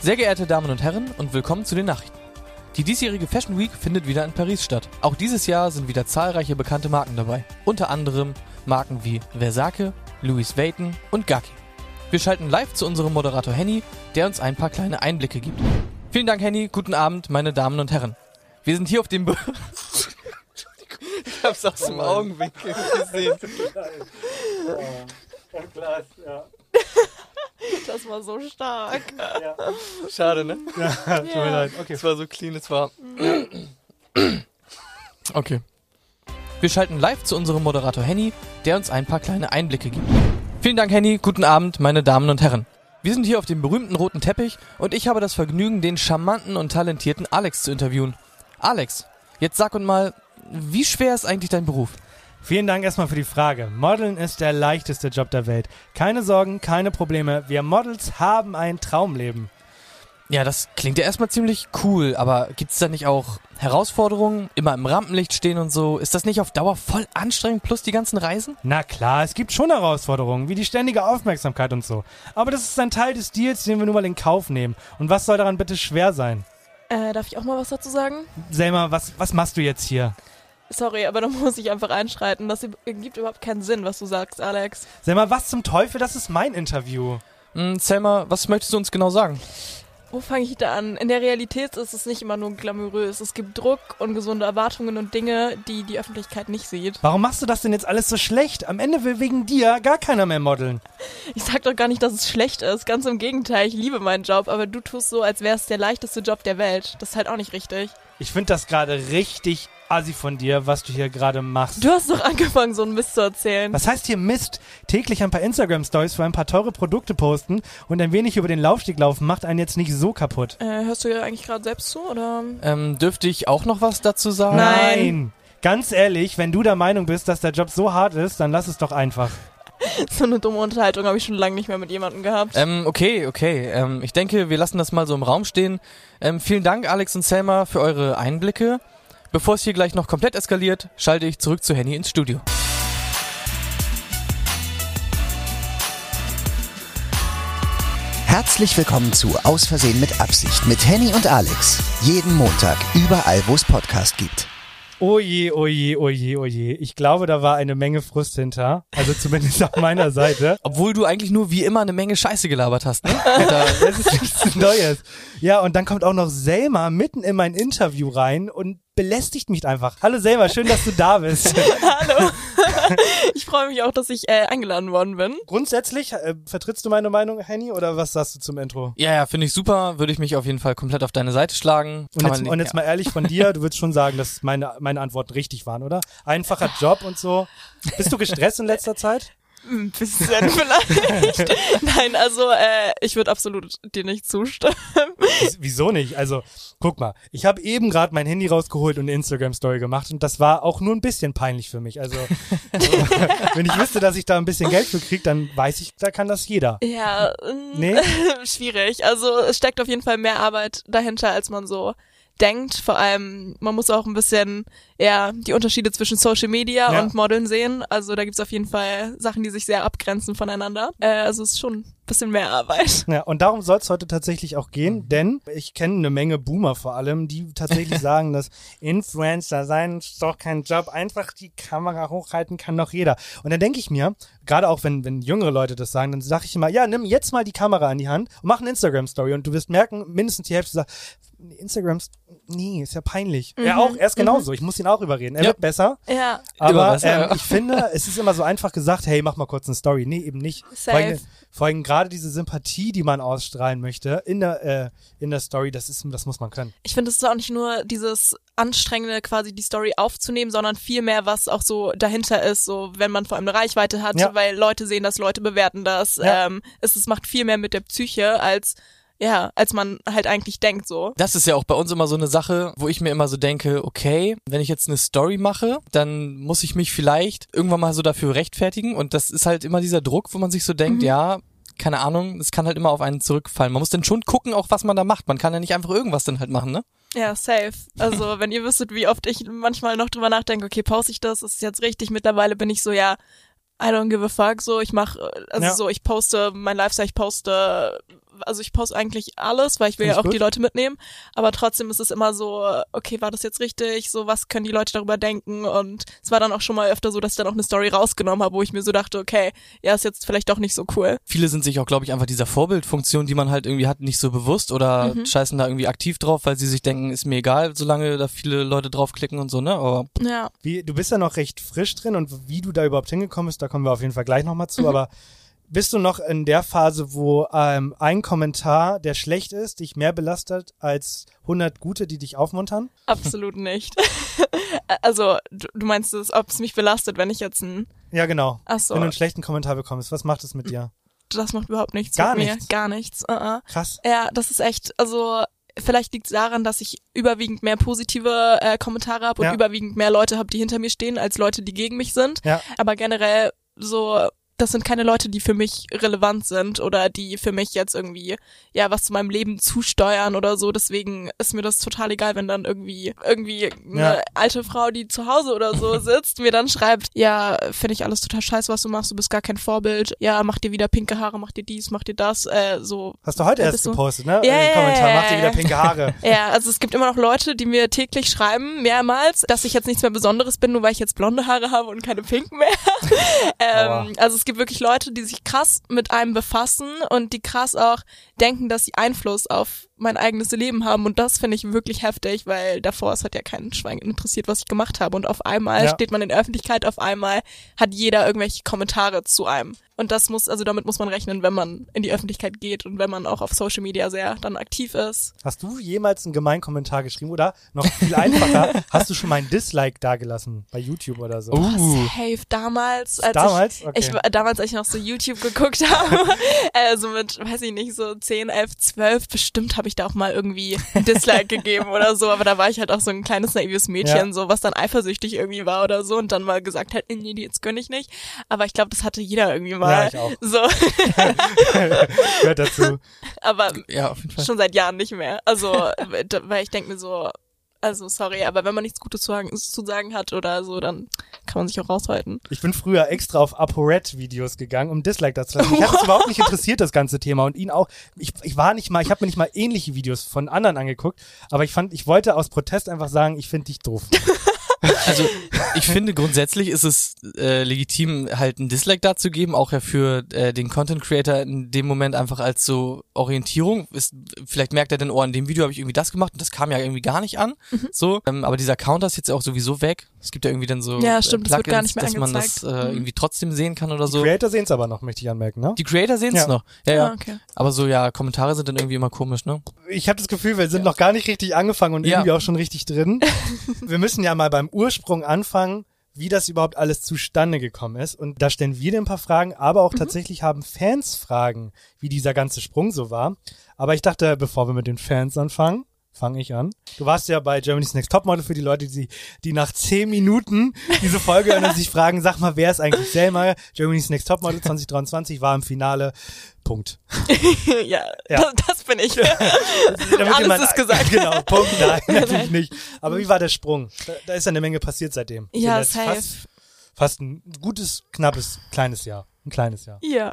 Sehr geehrte Damen und Herren und willkommen zu den Nachrichten. Die diesjährige Fashion Week findet wieder in Paris statt. Auch dieses Jahr sind wieder zahlreiche bekannte Marken dabei. Unter anderem Marken wie Versace, Louis Vuitton und Gaki. Wir schalten live zu unserem Moderator Henny, der uns ein paar kleine Einblicke gibt. Vielen Dank Henny, guten Abend, meine Damen und Herren. Wir sind hier auf dem... Be ich hab's aus dem Augenwinkel gesehen. Das war so stark. Schade, ne? Tut mir leid. Okay. Es war so clean, es war. Okay. Wir schalten live zu unserem Moderator Henny, der uns ein paar kleine Einblicke gibt. Vielen Dank, Henny. Guten Abend, meine Damen und Herren. Wir sind hier auf dem berühmten roten Teppich und ich habe das Vergnügen, den charmanten und talentierten Alex zu interviewen. Alex, jetzt sag uns mal, wie schwer ist eigentlich dein Beruf? Vielen Dank erstmal für die Frage. Modeln ist der leichteste Job der Welt. Keine Sorgen, keine Probleme. Wir Models haben ein Traumleben. Ja, das klingt ja erstmal ziemlich cool, aber gibt's da nicht auch Herausforderungen? Immer im Rampenlicht stehen und so? Ist das nicht auf Dauer voll anstrengend plus die ganzen Reisen? Na klar, es gibt schon Herausforderungen, wie die ständige Aufmerksamkeit und so. Aber das ist ein Teil des Deals, den wir nun mal in Kauf nehmen. Und was soll daran bitte schwer sein? Äh, darf ich auch mal was dazu sagen? Selma, was, was machst du jetzt hier? Sorry, aber da muss ich einfach einschreiten. Das ergibt überhaupt keinen Sinn, was du sagst, Alex. Selma, was zum Teufel? Das ist mein Interview. Hm, Selma, was möchtest du uns genau sagen? Wo fange ich da an? In der Realität ist es nicht immer nur glamourös. Es gibt Druck, ungesunde Erwartungen und Dinge, die die Öffentlichkeit nicht sieht. Warum machst du das denn jetzt alles so schlecht? Am Ende will wegen dir gar keiner mehr modeln. Ich sag doch gar nicht, dass es schlecht ist. Ganz im Gegenteil, ich liebe meinen Job, aber du tust so, als wäre es der leichteste Job der Welt. Das ist halt auch nicht richtig. Ich finde das gerade richtig assi von dir, was du hier gerade machst. Du hast doch angefangen, so einen Mist zu erzählen. Was heißt hier Mist? Täglich ein paar Instagram-Stories für ein paar teure Produkte posten und ein wenig über den Laufsteg laufen macht einen jetzt nicht so kaputt. Äh, hörst du ja eigentlich gerade selbst zu, oder? Ähm, dürfte ich auch noch was dazu sagen? Nein. Ganz ehrlich, wenn du der Meinung bist, dass der Job so hart ist, dann lass es doch einfach. So eine dumme Unterhaltung habe ich schon lange nicht mehr mit jemandem gehabt. Ähm, okay, okay. Ähm, ich denke, wir lassen das mal so im Raum stehen. Ähm, vielen Dank, Alex und Selma, für eure Einblicke. Bevor es hier gleich noch komplett eskaliert, schalte ich zurück zu Henny ins Studio. Herzlich willkommen zu Aus Versehen mit Absicht mit Henny und Alex. Jeden Montag, überall, wo es Podcast gibt. Oje, oje, oje, oje. Ich glaube, da war eine Menge Frust hinter. Also zumindest auf meiner Seite. Obwohl du eigentlich nur wie immer eine Menge Scheiße gelabert hast, ne? Da, das ist nichts Neues. Ja, und dann kommt auch noch Selma mitten in mein Interview rein und belästigt mich einfach. Hallo Selma, schön, dass du da bist. Hallo. ich freue mich auch, dass ich äh, eingeladen worden bin. Grundsätzlich, äh, vertrittst du meine Meinung, Henny, oder was sagst du zum Intro? Ja, ja, finde ich super. Würde ich mich auf jeden Fall komplett auf deine Seite schlagen. Und Kann jetzt, und jetzt ja. mal ehrlich von dir, du würdest schon sagen, dass meine, meine Antworten richtig waren, oder? Einfacher Job und so. Bist du gestresst in letzter Zeit? Ein bisschen vielleicht. Nein, also äh, ich würde absolut dir nicht zustimmen. Wies- Wieso nicht? Also, guck mal, ich habe eben gerade mein Handy rausgeholt und eine Instagram-Story gemacht und das war auch nur ein bisschen peinlich für mich. Also, wenn ich wüsste, dass ich da ein bisschen Geld für krieg, dann weiß ich, da kann das jeder. Ja, ähm, Nee? schwierig. Also es steckt auf jeden Fall mehr Arbeit dahinter, als man so denkt. Vor allem, man muss auch ein bisschen ja die Unterschiede zwischen Social Media Ja. und Modeln sehen. Also da gibt's auf jeden Fall Sachen, die sich sehr abgrenzen voneinander. Äh, also es ist schon bisschen mehr Arbeit. Ja, und darum soll es heute tatsächlich auch gehen, denn ich kenne eine Menge Boomer vor allem, die tatsächlich sagen, dass Influencer sein ist doch kein Job, einfach die Kamera hochhalten kann doch jeder. Und dann denke ich mir, gerade auch wenn, wenn jüngere Leute das sagen, dann sage ich immer, ja, nimm jetzt mal die Kamera in die Hand und mach eine Instagram-Story und du wirst merken, mindestens die Hälfte sagt, Instagram, nee, ist ja peinlich. Mhm, Er auch, er ist genauso. Ich muss ihn auch überreden. Er Ja. wird besser. Ja, Aber besser, ähm, ja. ich finde, es ist immer so einfach gesagt, hey, mach mal kurz eine Story. Nee, eben nicht. Vor allem, Safe. vor allem gerade diese Sympathie, die man ausstrahlen möchte in der, äh, in der Story, das ist, das muss man können. ich finde, es ist auch nicht nur dieses anstrengende, quasi die Story aufzunehmen, sondern viel mehr, was auch so dahinter ist, so wenn man vor allem eine Reichweite hat, Ja. weil Leute sehen das, Leute bewerten das. Ja. Ähm, es, es macht viel mehr mit der Psyche als ja, als man halt eigentlich denkt so. Das ist ja auch bei uns immer so eine Sache, wo ich mir immer so denke, okay, wenn ich jetzt eine Story mache, dann muss ich mich vielleicht irgendwann mal so dafür rechtfertigen und das ist halt immer dieser Druck, wo man sich so denkt, ja, keine Ahnung, es kann halt immer auf einen zurückfallen. Man muss dann schon gucken, auch was man da macht. Man kann ja nicht einfach irgendwas dann halt machen, ne? Ja, safe. Also, wenn ihr wüsstet, wie oft ich manchmal noch drüber nachdenke, okay, pause ich das, ist jetzt richtig? Mittlerweile bin ich so, ja, I don't give a fuck, so, ich mach, also Ja. so, ich poste mein Lifestyle, ich poste, also ich poste eigentlich alles, weil ich will Find ja auch gut. die Leute mitnehmen, aber trotzdem ist es immer so, okay, war das jetzt richtig? So, was können die Leute darüber denken? Und es war dann auch schon mal öfter so, dass ich dann auch eine Story rausgenommen habe, wo ich mir so dachte, okay, ja, ist jetzt vielleicht doch nicht so cool. Viele sind sich auch, glaube ich, einfach dieser Vorbildfunktion, die man halt irgendwie hat, nicht so bewusst oder scheißen da irgendwie aktiv drauf, weil sie sich denken, ist mir egal, solange da viele Leute draufklicken und so, ne? Aber Ja. Wie, du bist ja noch recht frisch drin und wie du da überhaupt hingekommen bist, da kommen wir auf jeden Fall gleich nochmal zu, aber bist du noch in der Phase, wo ähm, ein Kommentar, der schlecht ist, dich mehr belastet als 100 gute, die dich aufmuntern? Absolut nicht. also, du, du meinst ob es mich belastet, wenn ich jetzt ein, Ja, genau. ach so, Wenn du einen schlechten Kommentar bekommst, was macht es mit dir? das macht überhaupt nichts Gar mit mir. nichts? Gar nichts. Uh -uh. Krass. Ja, das ist echt, also vielleicht liegt es daran, dass ich überwiegend mehr positive äh, Kommentare habe und Ja. überwiegend mehr Leute habe, die hinter mir stehen, als Leute, die gegen mich sind. Ja. Aber generell so, das sind keine Leute, die für mich relevant sind oder die für mich jetzt irgendwie, ja, was zu meinem Leben zusteuern oder so. Deswegen ist mir das total egal, wenn dann irgendwie, irgendwie eine Ja. alte Frau, die zu Hause oder so sitzt, mir dann schreibt, ja, finde ich alles total scheiße, was du machst, du bist gar kein Vorbild. Ja, mach dir wieder pinke Haare, mach dir dies, mach dir das, äh, so. Hast du heute erst du- gepostet, ne? Ja, Äh, ja, Kommentar, ja, mach dir wieder pinke Haare. Ja, also es gibt immer noch Leute, die mir täglich schreiben, mehrmals, dass ich jetzt nichts mehr Besonderes bin, nur weil ich jetzt blonde Haare habe und keine pinken mehr. Ähm, also es gibt wirklich Leute, die sich krass mit einem befassen und die krass auch denken, dass sie Einfluss auf mein eigenes Leben haben. Und das finde ich wirklich heftig, weil davor es hat ja keinen Schwein interessiert, was ich gemacht habe. Und auf einmal Ja. steht man in der Öffentlichkeit, auf einmal hat jeder irgendwelche Kommentare zu einem und das muss, also damit muss man rechnen, wenn man in die Öffentlichkeit geht und wenn man auch auf Social Media sehr dann aktiv ist. Hast du jemals einen gemeinen Kommentar geschrieben oder noch viel einfacher, hast du schon mal ein Dislike dagelassen bei YouTube oder so? Uh. Safe damals, als Damals? ich, Okay. ich damals, als ich noch so YouTube geguckt habe, äh, so mit, weiß ich nicht, so 10, 11, 12, bestimmt habe ich da auch mal irgendwie ein Dislike gegeben oder so, aber da war ich halt auch so ein kleines naives Mädchen, Ja. so was dann eifersüchtig irgendwie war oder so und dann mal gesagt hat, nee, nee, jetzt gönn ich nicht. Aber ich glaube, das hatte jeder irgendwie mal. Ja, ich auch. So, Gehört dazu. aber ja, schon seit Jahren nicht mehr. Also, weil ich denke mir so, also sorry, aber wenn man nichts Gutes zu sagen, zu sagen hat oder so, dann kann man sich auch raushalten. Ich bin früher extra auf ApoRed-Videos gegangen, um Dislike dazu zu lassen. Mich hat es überhaupt nicht interessiert, das ganze Thema. Und ihn auch. Ich, ich war nicht mal, ich habe mir nicht mal ähnliche Videos von anderen angeguckt, aber ich fand, ich wollte aus Protest einfach sagen, ich finde dich doof. Also ich finde grundsätzlich ist es äh, legitim, halt ein Dislike dazu geben, auch ja für äh, den Content Creator in dem Moment einfach als so Orientierung. Ist, vielleicht merkt er dann, oh, in dem Video habe ich irgendwie das gemacht und das kam ja irgendwie gar nicht an. Mhm. So, ähm, aber dieser Counter ist jetzt auch sowieso weg. Es gibt ja irgendwie dann so Ja, äh, stimmt, es wird gar nicht mehr dass man das äh, Mhm. irgendwie trotzdem sehen kann oder so. Creator sehen es aber noch, möchte ich anmerken, ne? Die Creator sehen es Ja. noch. Ja, ja. Ah, okay. Aber so, ja, Kommentare sind dann irgendwie immer komisch, ne? Ich habe das Gefühl, wir sind noch gar nicht richtig angefangen und Ja. irgendwie auch schon richtig drin. wir müssen ja mal beim Ursprung anfangen, wie das überhaupt alles zustande gekommen ist. Und da stellen wir dir ein paar Fragen, aber auch tatsächlich haben Fans Fragen, wie dieser ganze Sprung so war. Aber ich dachte, bevor wir mit den Fans anfangen, fange ich an. Du warst ja bei Germany's Next Topmodel für die Leute, die, die nach zehn Minuten diese Folge hören und sich fragen, sag mal, wer ist eigentlich Selma? Germany's Next Topmodel 2023 war im Finale. Punkt. ja, Ja. Das, das bin ich. Damit Alles jemand- ist gesagt. Genau, Punkt, nein, natürlich nicht. Aber wie war der Sprung? Da, da ist ja eine Menge passiert seitdem. Ja, safe. Fast, fast ein gutes, knappes, kleines Jahr. Ein kleines Jahr. Ja.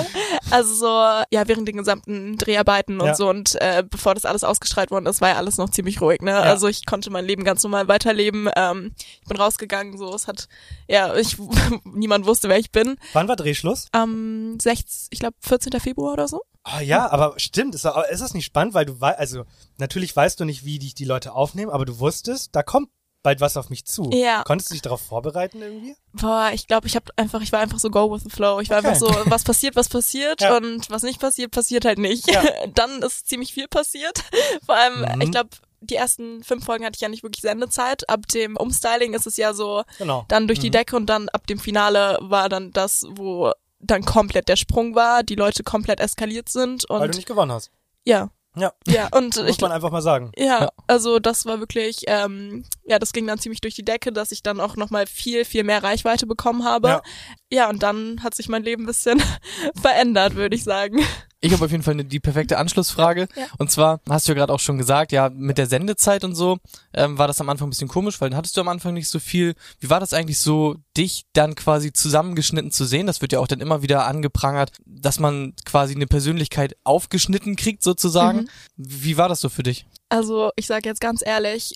also so, ja, während den gesamten Dreharbeiten und Ja. so und äh, bevor das alles ausgestrahlt worden ist, war ja alles noch ziemlich ruhig, ne? Also ich konnte mein Leben ganz normal weiterleben. Ähm, ich bin rausgegangen, so, es hat, ja, ich, niemand wusste, wer ich bin. Wann war Drehschluss? Am 16, ich glaube 14. Februar oder so. Ah ja, aber stimmt, ist, ist das nicht spannend, weil du weißt, also natürlich weißt du nicht, wie dich die Leute aufnehmen, aber du wusstest, da kommt bald was auf mich zu. Ja. Konntest du dich darauf vorbereiten irgendwie? Boah, ich glaube, ich habe einfach, ich war einfach so go with the flow. Ich war Okay. einfach so, was passiert, was passiert Ja. und was nicht passiert, passiert halt nicht. Ja. Dann ist ziemlich viel passiert. Vor allem, Mhm. ich glaube, die ersten fünf Folgen hatte ich ja nicht wirklich Sendezeit. Ab dem Umstyling ist es ja so, Genau. dann durch die Mhm. Decke und dann ab dem Finale war dann das, wo dann komplett der Sprung war, die Leute komplett eskaliert sind Weil du und nicht gewonnen hast. ja, Ja, ja und muss ich man einfach mal sagen. ja, Ja. also das war wirklich, ähm, ja, das ging dann ziemlich durch die Decke, dass ich dann auch nochmal viel, viel mehr Reichweite bekommen habe. Ja. Ja. und dann hat sich mein Leben ein bisschen verändert, würde ich sagen. Ich habe auf jeden Fall ne- die perfekte Anschlussfrage. Ja. Und zwar hast du ja gerade auch schon gesagt, ja, mit der Sendezeit und so ähm, war das am Anfang ein bisschen komisch, weil dann hattest du am Anfang nicht so viel. Wie war das eigentlich so, dich dann quasi zusammengeschnitten zu sehen? Das wird ja auch dann immer wieder angeprangert, dass man quasi eine Persönlichkeit aufgeschnitten kriegt sozusagen. Mhm. Wie war das so für dich? Also ich sage jetzt ganz ehrlich,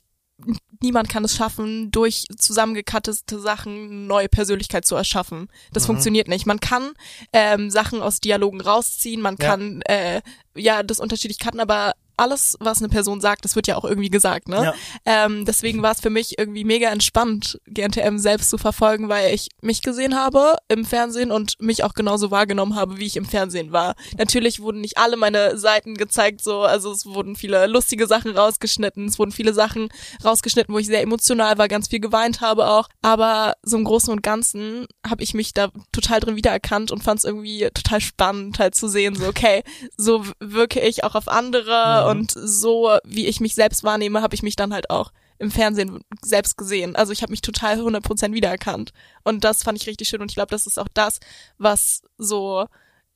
niemand kann es schaffen, durch zusammengekattete Sachen eine neue Persönlichkeit zu erschaffen. Das Mhm. funktioniert nicht. Man kann ähm, Sachen aus Dialogen rausziehen, man Ja. kann äh, ja das unterschiedlich cutten, aber alles, was eine Person sagt, das wird ja auch irgendwie gesagt, ne? Ja. Ähm, deswegen war es für mich irgendwie mega entspannt, GNTM selbst zu verfolgen, weil ich mich gesehen habe im Fernsehen und mich auch genauso wahrgenommen habe, wie ich im Fernsehen war. Natürlich wurden nicht alle meine Seiten gezeigt, so, also es wurden viele lustige Sachen rausgeschnitten, es wurden viele Sachen rausgeschnitten, wo ich sehr emotional war, ganz viel geweint habe auch. Aber so im Großen und Ganzen habe ich mich da total drin wiedererkannt und fand es irgendwie total spannend, halt zu sehen, so, okay, so wirke ich auch auf andere Mhm. und so, wie ich mich selbst wahrnehme, habe ich mich dann halt auch im Fernsehen selbst gesehen. Also ich habe mich total 100% wiedererkannt. Und das fand ich richtig schön. Und ich glaube, das ist auch das, was so,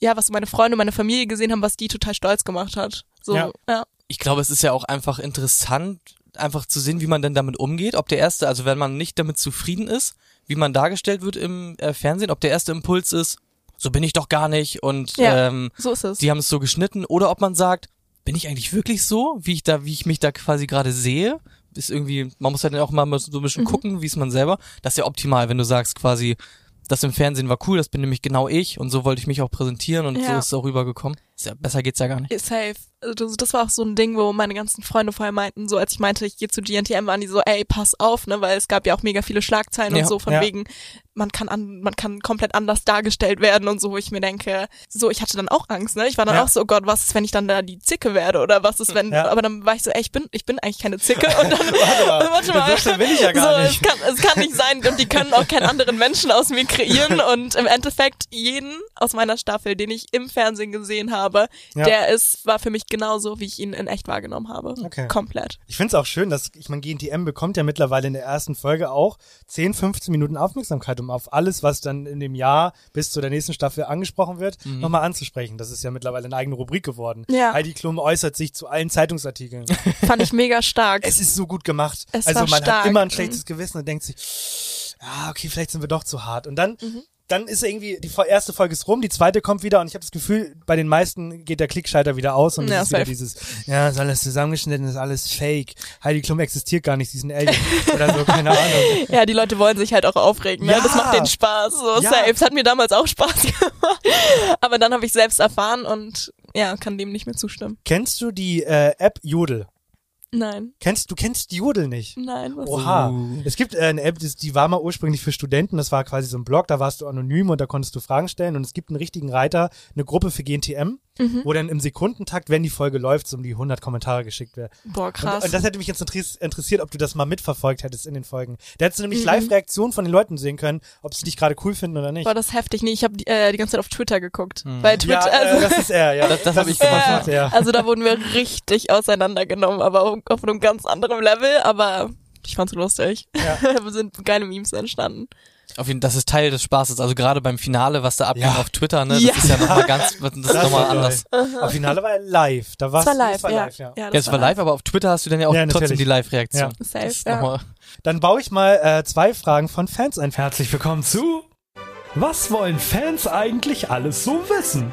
ja, was meine Freunde, meine Familie gesehen haben, was die total stolz gemacht hat. So, Ja. ja. Ich glaube, es ist ja auch einfach interessant, einfach zu sehen, wie man denn damit umgeht. Ob der erste, also wenn man nicht damit zufrieden ist, wie man dargestellt wird im äh, Fernsehen, ob der erste Impuls ist, so bin ich doch gar nicht und Ja. ähm, so ist es. die haben es so geschnitten oder ob man sagt, bin ich eigentlich wirklich so, wie ich da, wie ich mich da quasi gerade sehe? Ist irgendwie, man muss halt auch mal so ein bisschen Mhm. gucken, wie ist man selber. Das ist ja optimal, wenn du sagst quasi, das im Fernsehen war cool, das bin nämlich genau ich und so wollte ich mich auch präsentieren und so Ja. ist es auch rübergekommen. Ja, besser geht's ja gar nicht. Safe. Also das, war auch so ein Ding, wo meine ganzen Freunde vorher meinten, so als ich meinte, ich gehe zu GNTM, waren die so, ey, pass auf, ne, weil es gab ja auch mega viele Schlagzeilen Ja, und so von ja. wegen, man kann an, man kann komplett anders dargestellt werden und so, wo ich mir denke, so, ich hatte dann auch Angst, ne, ich war dann auch so, oh Gott, was ist, wenn ich dann da die Zicke werde oder was ist, wenn, aber dann war ich so, ey, ich bin, ich bin eigentlich keine Zicke und dann, Warte mal, warte mal, so schnell will ich ja gar so, nicht. Es kann, es kann nicht sein und die können auch keinen anderen Menschen aus mir kreieren und im Endeffekt jeden aus meiner Staffel, den ich im Fernsehen gesehen habe, Ja. der ist, war für mich genauso, wie ich ihn in echt wahrgenommen habe. Okay. Komplett. Ich finde es auch schön, dass, ich meine, GNTM bekommt ja mittlerweile in der ersten Folge auch 10, 15 Minuten Aufmerksamkeit, um auf alles, was dann in dem Jahr bis zu der nächsten Staffel angesprochen wird, nochmal anzusprechen. Das ist ja mittlerweile eine eigene Rubrik geworden. Ja. Heidi Klum äußert sich zu allen Zeitungsartikeln. Fand ich mega stark. es ist so gut gemacht. Es also man stark. hat immer ein schlechtes Gewissen und denkt sich, ja, okay, vielleicht sind wir doch zu hart. Und dann, Mhm. Dann ist irgendwie, die erste Folge ist rum, die zweite kommt wieder und ich habe das Gefühl, bei den meisten geht der Klickschalter wieder aus und Ja, es ist wieder dieses, ja, ist alles zusammengeschnitten, ist alles fake. Heidi Klum existiert gar nicht, sie ist ein Alien. Oder so, keine Ahnung. ja, die Leute wollen sich halt auch aufregen. Ne? Ja. Das macht denen Spaß. So, Ja. safe. Es hat mir damals auch Spaß gemacht. Aber dann habe ich selbst erfahren und ja, kann dem nicht mehr zustimmen. Kennst du die äh, App Jodel? Nein, Kennst du kennst Jodel nicht? nein. Was Oha. Uh. Es gibt äh, eine App, die war mal ursprünglich für Studenten. Das war quasi so ein Blog, da warst du anonym und da konntest du Fragen stellen. Und es gibt einen richtigen Reiter, eine Gruppe für GNTM, Mhm. wo dann im Sekundentakt, wenn die Folge läuft, so um die 100 Kommentare geschickt werden. Boah, krass. Und, und das hätte mich jetzt interess- interessiert, ob du das mal mitverfolgt hättest in den Folgen. Da hättest du nämlich Mhm. Live-Reaktionen von den Leuten sehen können, ob sie dich gerade cool finden oder nicht. Boah, das ist heftig. Nee, ich habe äh, die ganze Zeit auf Twitter geguckt. Bei Twitter, ja, äh, also, das ist er, ja. Das- das hab ich ist gemacht, er. also da wurden wir richtig auseinandergenommen, aber auf, auf einem ganz anderen Level, aber ich fand's lustig. Ja. da sind geile Memes entstanden. Auf jeden, das ist Teil des Spaßes. Also gerade beim Finale, was da abging Ja. auf Twitter, ne, das Ja. ist ja nochmal ganz, das ist nochmal anders. Auf Finale war er live. Da warst Das war live, das war ja. live, ja. Ja, es war live, aber auf Twitter hast du dann ja auch Ja, trotzdem natürlich. die Live-Reaktion. Ja. Safe, Das ja. Dann baue ich mal äh, zwei Fragen von Fans ein. Herzlich willkommen zu Was wollen Fans eigentlich alles so wissen?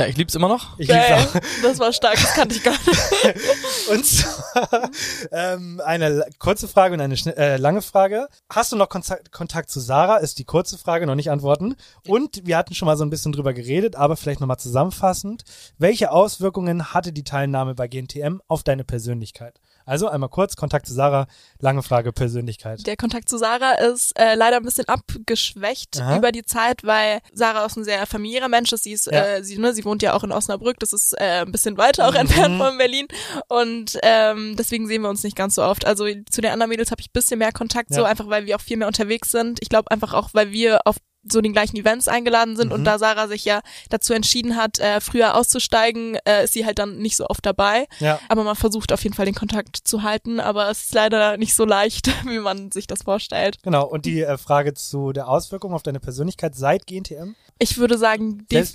Ja, ich lieb's immer noch. Ich lieb's auch. Das war stark, das kannte ich gar nicht. Und zwar ähm, eine kurze Frage und eine äh, lange Frage. Hast du noch Kontakt, Kontakt zu Sarah? Ist die kurze Frage, noch nicht antworten. Und wir hatten schon mal so ein bisschen drüber geredet, aber vielleicht nochmal zusammenfassend. Welche Auswirkungen hatte die Teilnahme bei GNTM auf deine Persönlichkeit? Also einmal kurz, Kontakt zu Sarah, lange Frage, Persönlichkeit. Der Kontakt zu Sarah ist äh, leider ein bisschen abgeschwächt Aha. über die Zeit, weil Sarah auch ein sehr familiärer Mensch ist. Sie ist, Ja. äh, sie, ne, sie wohnt ja auch in Osnabrück, das ist äh, ein bisschen weiter auch Mhm. entfernt von Berlin. Und ähm, deswegen sehen wir uns nicht ganz so oft. Also zu den anderen Mädels habe ich ein bisschen mehr Kontakt, so Ja. einfach weil wir auch viel mehr unterwegs sind. Ich glaube einfach auch, weil wir auf so den gleichen Events eingeladen sind Mhm. und da Sarah sich ja dazu entschieden hat, äh, früher auszusteigen, äh, ist sie halt dann nicht so oft dabei. Ja. Aber man versucht auf jeden Fall den Kontakt zu halten, aber es ist leider nicht so leicht, wie man sich das vorstellt. Genau, und die äh, Frage zu der Auswirkung auf deine Persönlichkeit seit GNTM? Ich würde sagen, def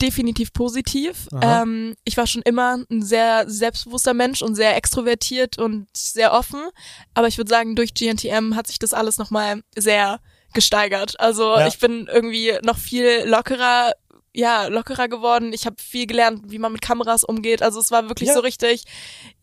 definitiv positiv. Ähm, ich war schon immer ein sehr selbstbewusster Mensch und sehr extrovertiert und sehr offen. Aber ich würde sagen, durch GNTM hat sich das alles nochmal sehr gesteigert. Also Ja. ich bin irgendwie noch viel lockerer ja, lockerer geworden. Ich habe viel gelernt, wie man mit Kameras umgeht. Also es war wirklich Ja. so richtig,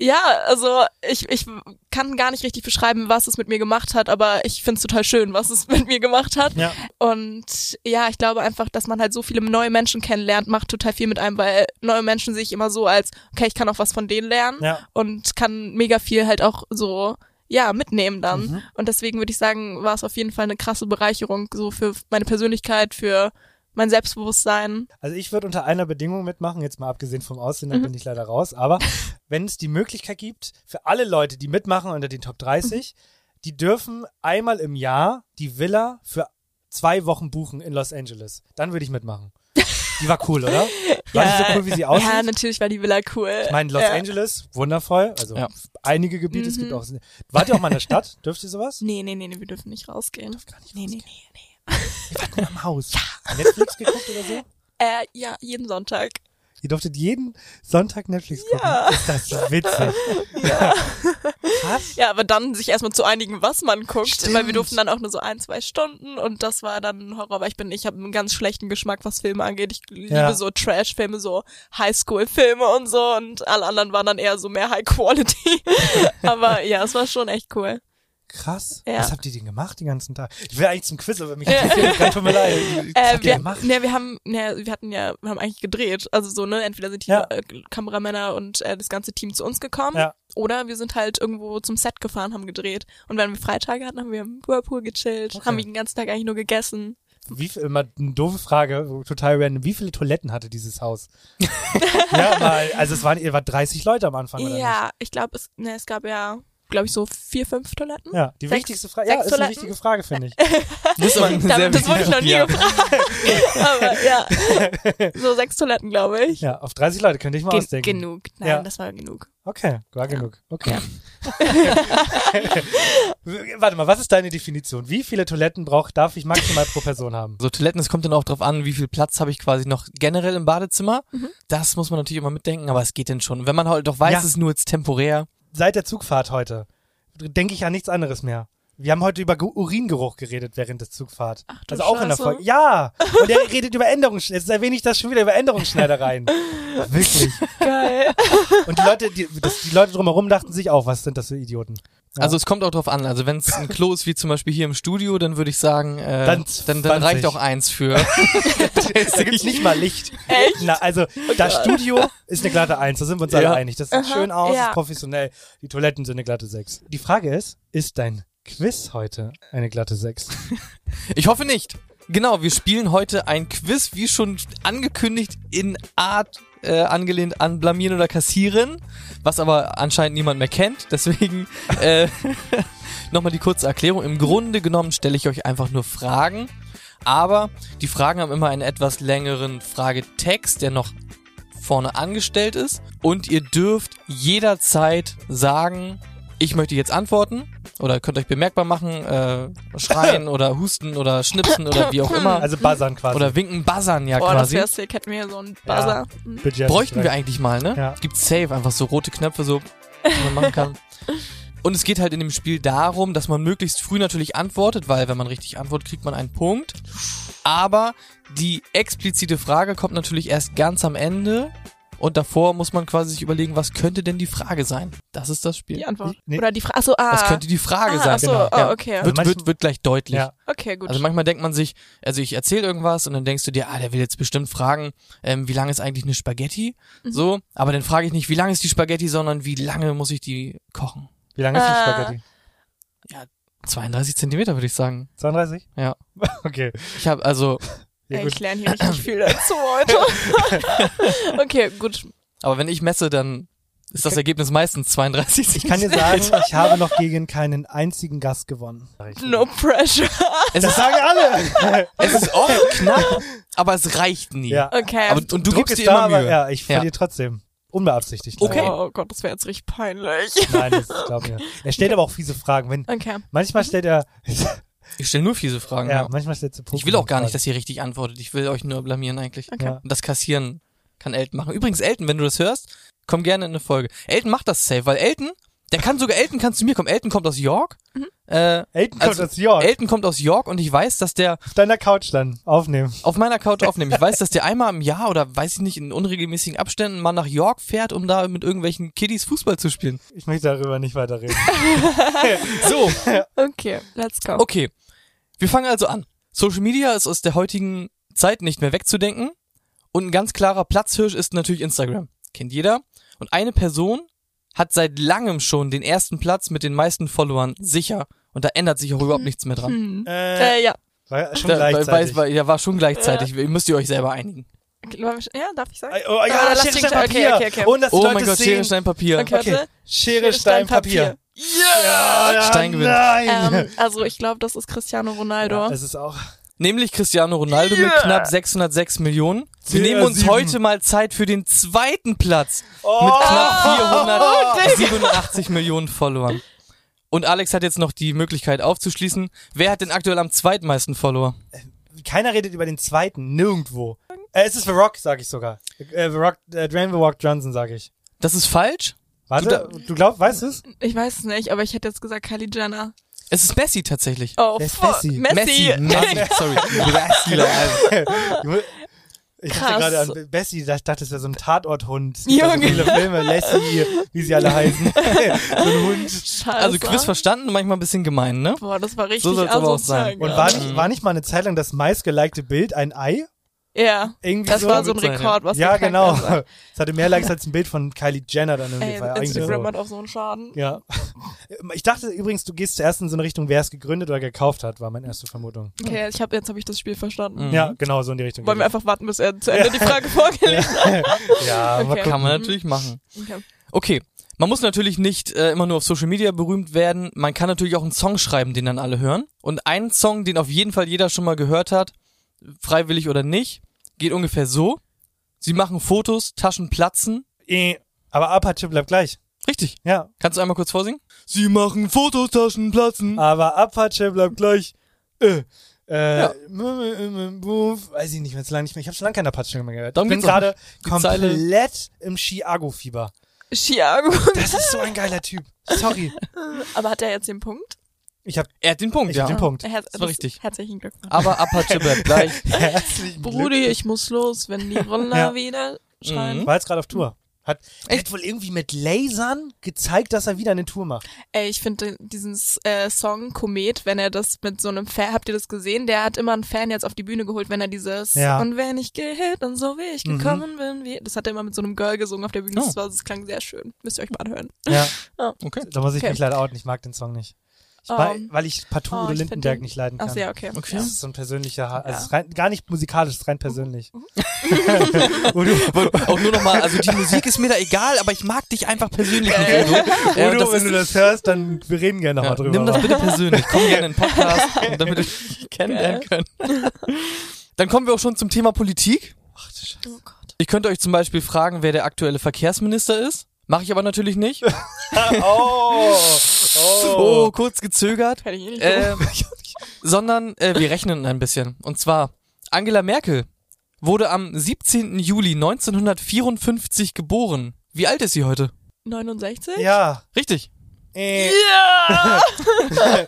ja, also ich, ich kann gar nicht richtig beschreiben, was es mit mir gemacht hat, aber ich find's total schön, was es mit mir gemacht hat. Ja. Und ja, ich glaube einfach, dass man halt so viele neue Menschen kennenlernt, macht total viel mit einem, weil neue Menschen sehe ich immer so als, okay, ich kann auch was von denen lernen Ja. und kann mega viel halt auch so, ja, mitnehmen dann. Mhm. Und deswegen würde ich sagen, war es auf jeden Fall eine krasse Bereicherung, so für meine Persönlichkeit, für mein Selbstbewusstsein. Also ich würde unter einer Bedingung mitmachen, jetzt mal abgesehen vom Aussehen, Mhm. dann bin ich leider raus. Aber wenn es die Möglichkeit gibt, für alle Leute, die mitmachen unter den Top 30, die dürfen einmal im Jahr die Villa für zwei Wochen buchen in Los Angeles. Dann würde ich mitmachen. Die war cool, oder? War die so cool, wie sie aussieht? Ja, natürlich war die Villa cool. ich meine, Los ja. Angeles, wundervoll. Also Ja. einige Gebiete, es gibt Mhm. auch. Wart ihr auch mal in der Stadt? Dürft ihr sowas? Nee, nee, nee, nee, wir dürfen nicht rausgehen. Dürft gar nicht Nee, nee, rausgehen. nee, nee. Ihr wart nur am Haus. Netflix geguckt oder so? Äh, ja, jeden Sonntag. Ihr durftet jeden Sonntag Netflix gucken. Ja. Ist das witzig. Krass. Ja, aber dann sich erstmal zu einigen, was man guckt, Stimmt. weil wir durften dann auch nur so ein, zwei Stunden und das war dann ein Horror, weil ich bin, ich habe einen ganz schlechten Geschmack, was Filme angeht. Ich liebe Ja. so Trash-Filme, so Highschool-Filme und so und alle anderen waren dann eher so mehr High Quality. aber ja, es war schon echt cool. Krass. Ja. Was habt ihr denn gemacht den ganzen Tag? Ich will eigentlich zum Quiz, aber mich interessiert das tut mir leid. Was Äh, habt ihr wir, gemacht? ne, wir haben, ne, wir hatten ja, wir haben eigentlich gedreht. Also so, ne, entweder sind die Ja. äh, Kameramänner und äh, das ganze Team zu uns gekommen, Ja. oder wir sind halt irgendwo zum Set gefahren, haben gedreht. Und wenn wir Freitage hatten, haben wir im Whirlpool gechillt, Okay. haben den ganzen Tag eigentlich nur gegessen. Wie viel, mal eine doofe Frage, total random. Wie viele Toiletten hatte dieses Haus? ja, mal, also es waren, ihr wart 30 Leute am Anfang, oder Ja, ich glaube, es, ne, es gab ja, glaube ich, so vier, fünf Toiletten. Ja, die Sechs- wichtigste Frage, ja, ist eine Toiletten? wichtige Frage, finde ich. Das aber eine sehr das wurde ich noch nie ja. gefragt. Aber ja, so sechs Toiletten, glaube ich. Ja, auf 30 Leute könnte ich mal Gen ausdenken. genug. Nein, Ja. das war genug. Okay, war genug. Okay. Warte mal, was ist deine Definition? Wie viele Toiletten braucht, darf ich maximal pro Person haben? So Toiletten, es kommt dann auch drauf an, wie viel Platz habe ich quasi noch generell im Badezimmer. Mhm. Das muss man natürlich immer mitdenken, aber es geht denn schon. Wenn man halt doch weiß, Ja. es ist nur jetzt temporär. Seit der Zugfahrt heute denke ich an nichts anderes mehr. Wir haben heute über Ge- Uringeruch geredet während der Zugfahrt. Ach du also auch in der Scheiße. Folge. Ja! Und er redet über Änderungsschneider. Jetzt erwähne ich das schon wieder über Änderungsschneidereien. Wirklich. Geil. Und die Leute, die, das, die Leute drumherum dachten sich auch, was sind das für Idioten? Ja. Also es kommt auch drauf an. Also wenn es ein Klo ist wie zum Beispiel hier im Studio, dann würde ich sagen, äh, Dann dann, dann, 20. reicht auch eins für. Da gibt's nicht mal Licht. Echt? Na, also das Studio ist eine glatte Eins, da sind wir uns alle Ja. einig. Das sieht Aha, schön aus, ja. ist professionell. Die Toiletten sind eine glatte Sechs. Die Frage ist, ist dein Quiz heute eine glatte Sechs? Ich hoffe nicht. Genau, wir spielen heute ein Quiz, wie schon angekündigt, in Art äh, angelehnt an Blamieren oder Kassieren, was aber anscheinend niemand mehr kennt. Deswegen äh, nochmal die kurze Erklärung. Im Grunde genommen stelle ich euch einfach nur Fragen, aber die Fragen haben immer einen etwas längeren Fragetext, der noch vorne angestellt ist. Und ihr dürft jederzeit sagen, ich möchte jetzt antworten oder könnt euch bemerkbar machen, äh, schreien oder husten oder schnipsen oder wie auch immer. Also buzzern quasi. Oder winken, buzzern ja Boah, das quasi. wäre sick. Hätten wir so einen Buzzer. Budget Bräuchten wir eigentlich mal, ne? Ja. Gibt's safe, einfach so rote Knöpfe, so, die man machen kann. Und es geht halt in dem Spiel darum, dass man möglichst früh natürlich antwortet, weil wenn man richtig antwortet, kriegt man einen Punkt. Aber die explizite Frage kommt natürlich erst ganz am Ende. Und davor muss man quasi sich überlegen, was könnte denn die Frage sein? Das ist das Spiel. Die Antwort. Nee. Oder die Frage. Achso, ah. Was könnte die Frage ah, sein? Achso, genau. oh, Ja. okay. Also Wird, manchmal- wird, wird gleich deutlich. Ja. Okay, gut. Also manchmal denkt man sich, also ich erzähle irgendwas und dann denkst du dir, ah, der will jetzt bestimmt fragen, ähm, wie lange ist eigentlich eine Spaghetti? Mhm. So, aber dann frage ich nicht, wie lange ist die Spaghetti, sondern wie lange muss ich die kochen? Wie lange ist die Ah. Spaghetti? 32 Zentimeter würde ich sagen. 32? Ja. Okay. Ich habe also, Ja, ich lerne hier richtig viel dazu heute. okay, gut. aber wenn ich messe, dann ist das Ergebnis meistens 32 Ich kann dir sagen, ich habe noch gegen keinen einzigen Gast gewonnen. No pressure. es, Das ist, sagen alle. es ist oft knapp, aber es reicht nie. ja. Okay. Aber, und du Druck gibst ist dir da, immer aber Mühe. ja, ich Ja. verliere trotzdem. Unbeabsichtigt. Okay. leider. Oh Gott, das wäre jetzt richtig peinlich. Nein, das glaub mir. Er stellt aber auch fiese Fragen. Wenn, Okay. manchmal stellt er, Ich stelle nur fiese Fragen. ja, Ja. manchmal stellt er Ich will auch gar nicht, dass ihr richtig antwortet. Ich will euch nur blamieren eigentlich. Okay. Ja. Und das Kassieren kann Elton machen. Übrigens, Elton, wenn du das hörst, komm gerne in eine Folge. Elton macht das safe, weil Elton, der kann sogar, Elton kann zu mir kommen. Elton kommt aus York. Äh, Elton kommt also, aus York. Elton kommt aus York und ich weiß, dass der auf deiner Couch dann aufnehmen. auf meiner Couch aufnimmt. Ich weiß, dass der einmal im Jahr oder weiß ich nicht, in unregelmäßigen Abständen mal nach York fährt, um da mit irgendwelchen Kiddies Fußball zu spielen. Ich möchte darüber nicht weiter reden. So, Okay, let's go. okay. Wir fangen also an. Social Media ist aus der heutigen Zeit nicht mehr wegzudenken. Und ein ganz klarer Platzhirsch ist natürlich Instagram. Kennt jeder. Und eine Person hat seit langem schon den ersten Platz mit den meisten Followern sicher. Und da ändert sich auch überhaupt nichts mehr dran. Hm. äh, Äh, ja. war schon Da, weil, gleichzeitig. weil, ja, war schon gleichzeitig. Müsst ihr euch selber einigen. Ja, darf ich sagen? oh Ah, ja, lass Schere, Stein, Papier. okay, okay. Und dass Oh Leute mein Gott, sehen. Schere, Stein, Papier. Okay, Okay. Schere, Stein, Papier. Ja, ja, Stein gewinnt. Nein. Ähm, also ich glaube, das ist Cristiano Ronaldo. ja, es ist auch. Nämlich Cristiano Ronaldo mit Yeah. knapp 606 Millionen. Wir nehmen uns sieben. heute mal Zeit für den zweiten Platz Oh, mit knapp 487 Millionen Followern. Und Alex hat jetzt noch die Möglichkeit aufzuschließen. Wer hat denn aktuell am zweitmeisten Follower? Keiner redet über den zweiten, nirgendwo. Äh, es ist The Rock, sag ich sogar. Äh, The Rock, äh, Dwayne The Rock Johnson, sag ich. Das ist falsch. Warte, du, glaubst, weißt du es? Ich weiß es nicht, aber ich hätte jetzt gesagt Kylie Jenner. Es ist Messi tatsächlich. Oh, Wer ist fuck. Messi? Messi. Messi. Sorry. Messi. Ich dachte gerade an Bessie, ich dachte, es wäre so ein Tatorthund. Junge. So viele Filme, Lassie, wie sie alle heißen. so ein Hund. Scheiße. Also Quiz verstanden, manchmal ein bisschen gemein, ne? Boah, das war richtig So soll's aber auch asozial sein. Und war nicht, war nicht mal eine Zeit lang das meistgelikte Bild ein Ei? Ja, Irgendwie das so? war so ein Rekord, was ja, genau. Es hatte mehr Likes als ein Bild von Kylie Jenner dann irgendwie. Ey, war Instagram so. hat auch so einen Schaden. Ja. Ich dachte übrigens, du gehst zuerst in so eine Richtung, wer es gegründet oder gekauft hat, war meine erste Vermutung. Okay, ich hab, jetzt habe ich das Spiel verstanden. Mhm. Ja, genau, so in die Richtung. Wollen wir einfach warten, bis er zu Ende die Frage vorgelesen hat? ja, mal Okay. Kann man natürlich machen. Okay. Okay. Man muss natürlich nicht äh, immer nur auf Social Media berühmt werden. Man kann natürlich auch einen Song schreiben, den dann alle hören. Und ein Song, den auf jeden Fall jeder schon mal gehört hat, freiwillig oder nicht, geht ungefähr so. Sie machen Fotos, Taschen platzen. Eh, Aber Apache bleibt gleich. Richtig. Ja. Kannst du einmal kurz vorsingen? Sie machen Fotos, Taschen platzen. Aber Apache bleibt gleich. Äh. Äh, Ja. weiß ich nicht mehr, zu lange nicht mehr. Ich habe schon lange keinen Apache mehr gehört. Darum ich bin gerade komplett im Chiago-Fieber. Chiago. Das ist so ein geiler Typ. Sorry. Aber hat er jetzt den Punkt? Ich habe Er hat den Punkt, Ich ja. hab den Punkt. Her Das war richtig. Herzlichen Glückwunsch. Aber Apache bleibt gleich. herzlichen Brudi, ich muss los, wenn die Roller Ja. wieder schreien. Mhm. War jetzt gerade auf Tour. Hat, er hat wohl irgendwie mit Lasern gezeigt, dass er wieder eine Tour macht. Ey, ich finde diesen äh, Song Komet, wenn er das mit so einem Fan, habt ihr das gesehen? Der hat immer einen Fan jetzt auf die Bühne geholt, wenn er dieses Ja. Und wenn ich geht und so wie ich Mhm. gekommen bin, wie das hat er immer mit so einem Girl gesungen auf der Bühne. Oh. Das, war, das klang sehr schön. Müsst ihr euch mal anhören. Ja, Okay. da muss ich Okay. mich leider outen. Ich mag den Song nicht. Ich, Oh. weil, weil ich partout Oh, Udo Lindenberg den- nicht leiden kann. Ach so, ja, okay. Okay. Das ist so ein persönlicher, Ha- also Ja. rein, gar nicht musikalisch, es ist rein persönlich. Udo, auch nur nochmal, also die Musik ist mir da egal, aber ich mag dich einfach persönlich nicht, Äh. Udo. Äh, Udo, wenn ist- du das hörst, dann wir reden gerne nochmal Ja, drüber. nimm das bitte persönlich. Komm gerne in den Podcast, damit wir dich kennenlernen können. Dann kommen wir auch schon zum Thema Politik. Ach, du Scheiße. Oh Gott. Ich könnte euch zum Beispiel fragen, wer der aktuelle Verkehrsminister ist. Mache ich aber natürlich nicht. oh, Oh, oh. kurz gezögert. Hätte ich eh nicht Äh, sondern äh, wir rechnen ein bisschen. Und zwar, Angela Merkel wurde am 17. Juli 1954 geboren. Wie alt ist sie heute? 69? Ja, Richtig. Äh, Ja!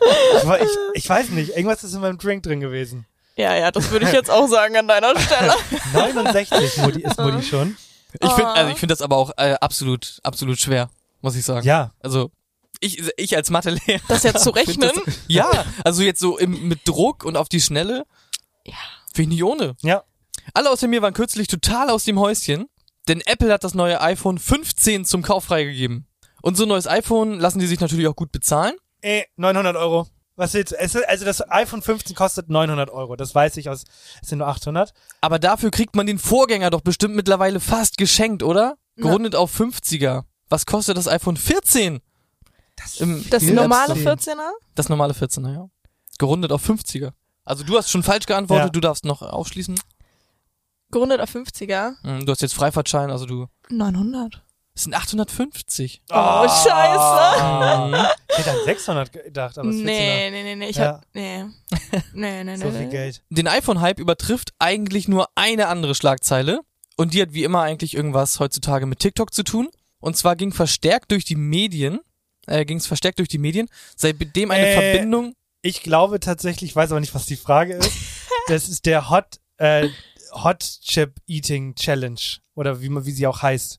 ich, ich weiß nicht, irgendwas ist in meinem Drink drin gewesen. ja, ja, das würde ich jetzt auch sagen an deiner Stelle. 69 Mutti, ist Mutti schon. Ich finde, also ich finde das aber auch äh, absolut, absolut schwer, muss ich sagen. Ja, Also ich, ich als Mathelehrer. Das jetzt zu rechnen? Das, ja, also jetzt so im, mit Druck und auf die Schnelle. Ja. Finde ich nicht ohne. ja. Alle außer mir waren kürzlich total aus dem Häuschen, denn Apple hat das neue iPhone 15 zum Kauf freigegeben. Und so ein neues iPhone lassen die sich natürlich auch gut bezahlen. Äh, 900 Euro. Was jetzt? Also das iPhone 15 kostet 900 Euro. Das weiß ich aus. Es sind nur 800. Aber dafür kriegt man den Vorgänger doch bestimmt mittlerweile fast geschenkt, oder? Na. Gerundet auf 50er. Was kostet das iPhone 14? Das, Im, Das normale letzte- 14er? Das normale 14er, ja. Gerundet auf 50er. Also du hast schon falsch geantwortet, Ja. du darfst noch aufschließen. Gerundet auf 50er? Hm, Du hast jetzt Freifahrtschein, also du. 900. Es sind 850. Oh, scheiße. Mhm. Ich hätte an 600 gedacht, aber es ist Nee, nee, nee, nee, ich Ja. hab, nee. Nee, nee, nee. so viel nee. Geld. Den iPhone-Hype übertrifft eigentlich nur eine andere Schlagzeile. Und die hat wie immer eigentlich irgendwas heutzutage mit TikTok zu tun. Und zwar ging verstärkt durch die Medien, äh, ging es verstärkt durch die Medien, seitdem eine Äh. Verbindung. Ich glaube tatsächlich, ich weiß aber nicht, was die Frage ist. Das ist der Hot, äh, Hot Chip Eating Challenge. Oder wie man, wie sie auch heißt.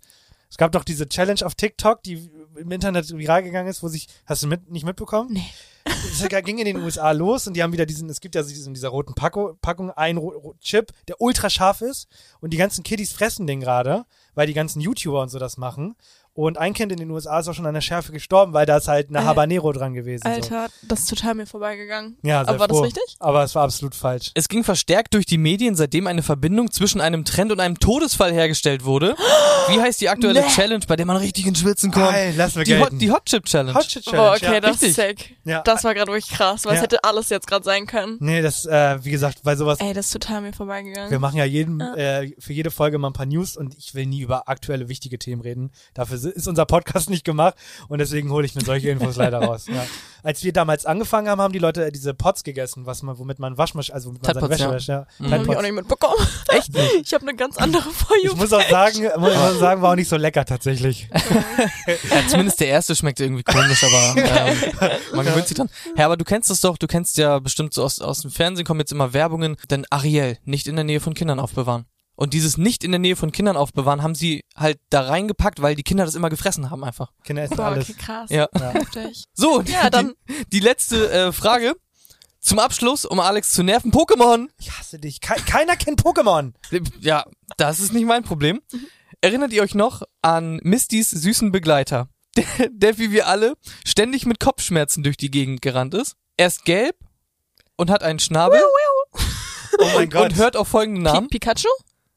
Es gab doch diese Challenge auf TikTok, die im Internet viral gegangen ist, wo sich, hast du mit, nicht mitbekommen? Nee. Es ging in den USA los und die haben wieder diesen, es gibt ja diesen, in dieser roten Packo, Packung einen Chip, der ultra scharf ist und die ganzen Kiddies fressen den gerade, weil die ganzen YouTuber und so das machen. Und ein Kind in den USA ist auch schon an der Schärfe gestorben, weil da ist halt eine Äh, Habanero dran gewesen. So. Alter, das ist total mir vorbeigegangen. Ja, sehr Aber war das richtig? Aber es war absolut falsch. Es ging verstärkt durch die Medien, seitdem eine Verbindung zwischen einem Trend und einem Todesfall hergestellt wurde. Wie heißt die aktuelle Nee. Challenge, bei der man richtig ins Schwitzen kommt? Geil, lassen wir Die Hot, die Hot Chip Challenge. Hot Boah, Challenge. okay, ja. das richtig. ist sick. Ja. Das war gerade wirklich krass, weil es Ja. hätte alles jetzt gerade sein können. Nee, das, äh, wie gesagt, bei sowas, Ey, das ist total mir vorbeigegangen. wir machen ja jeden, Ja. äh, für jede Folge mal ein paar News und ich will nie über aktuelle, wichtige Themen reden. Dafür si- ist unser Podcast nicht gemacht und deswegen hole ich mir solche Infos leider raus. Ja. Als wir damals angefangen haben, haben die Leute diese Pots gegessen, was man, womit man Waschmasch, also womit man seine Wäsche wäscht, ja. Mhm. Tide Hab ich auch nicht mitbekommen. Echt nicht? Ich habe eine ganz andere For Ich muss auch sagen, muss auch sagen, war auch nicht so lecker tatsächlich. Ja, zumindest der erste schmeckt irgendwie komisch, aber ähm, man gewöhnt sich dran. Ja, aber du kennst das doch, du kennst ja bestimmt so aus, aus dem Fernsehen kommen jetzt immer Werbungen, denn Ariel, nicht in der Nähe von Kindern aufbewahren. Und dieses nicht in der Nähe von Kindern aufbewahren haben sie halt da reingepackt, weil die Kinder das immer gefressen haben einfach. Kinder essen Boah, alles. okay, krass. Ja. Ja. Heftig. So, Ja, dann- die, die letzte äh, Frage zum Abschluss, um Alex zu nerven. Pokémon. Ich hasse dich. Ke keiner kennt Pokémon. Ja, das ist nicht mein Problem. Erinnert ihr euch noch an Mistys süßen Begleiter, der, der wie wir alle ständig mit Kopfschmerzen durch die Gegend gerannt ist? Er ist gelb und hat einen Schnabel Oh mein Gott. und hört auf folgenden Pi Namen. Pikachu?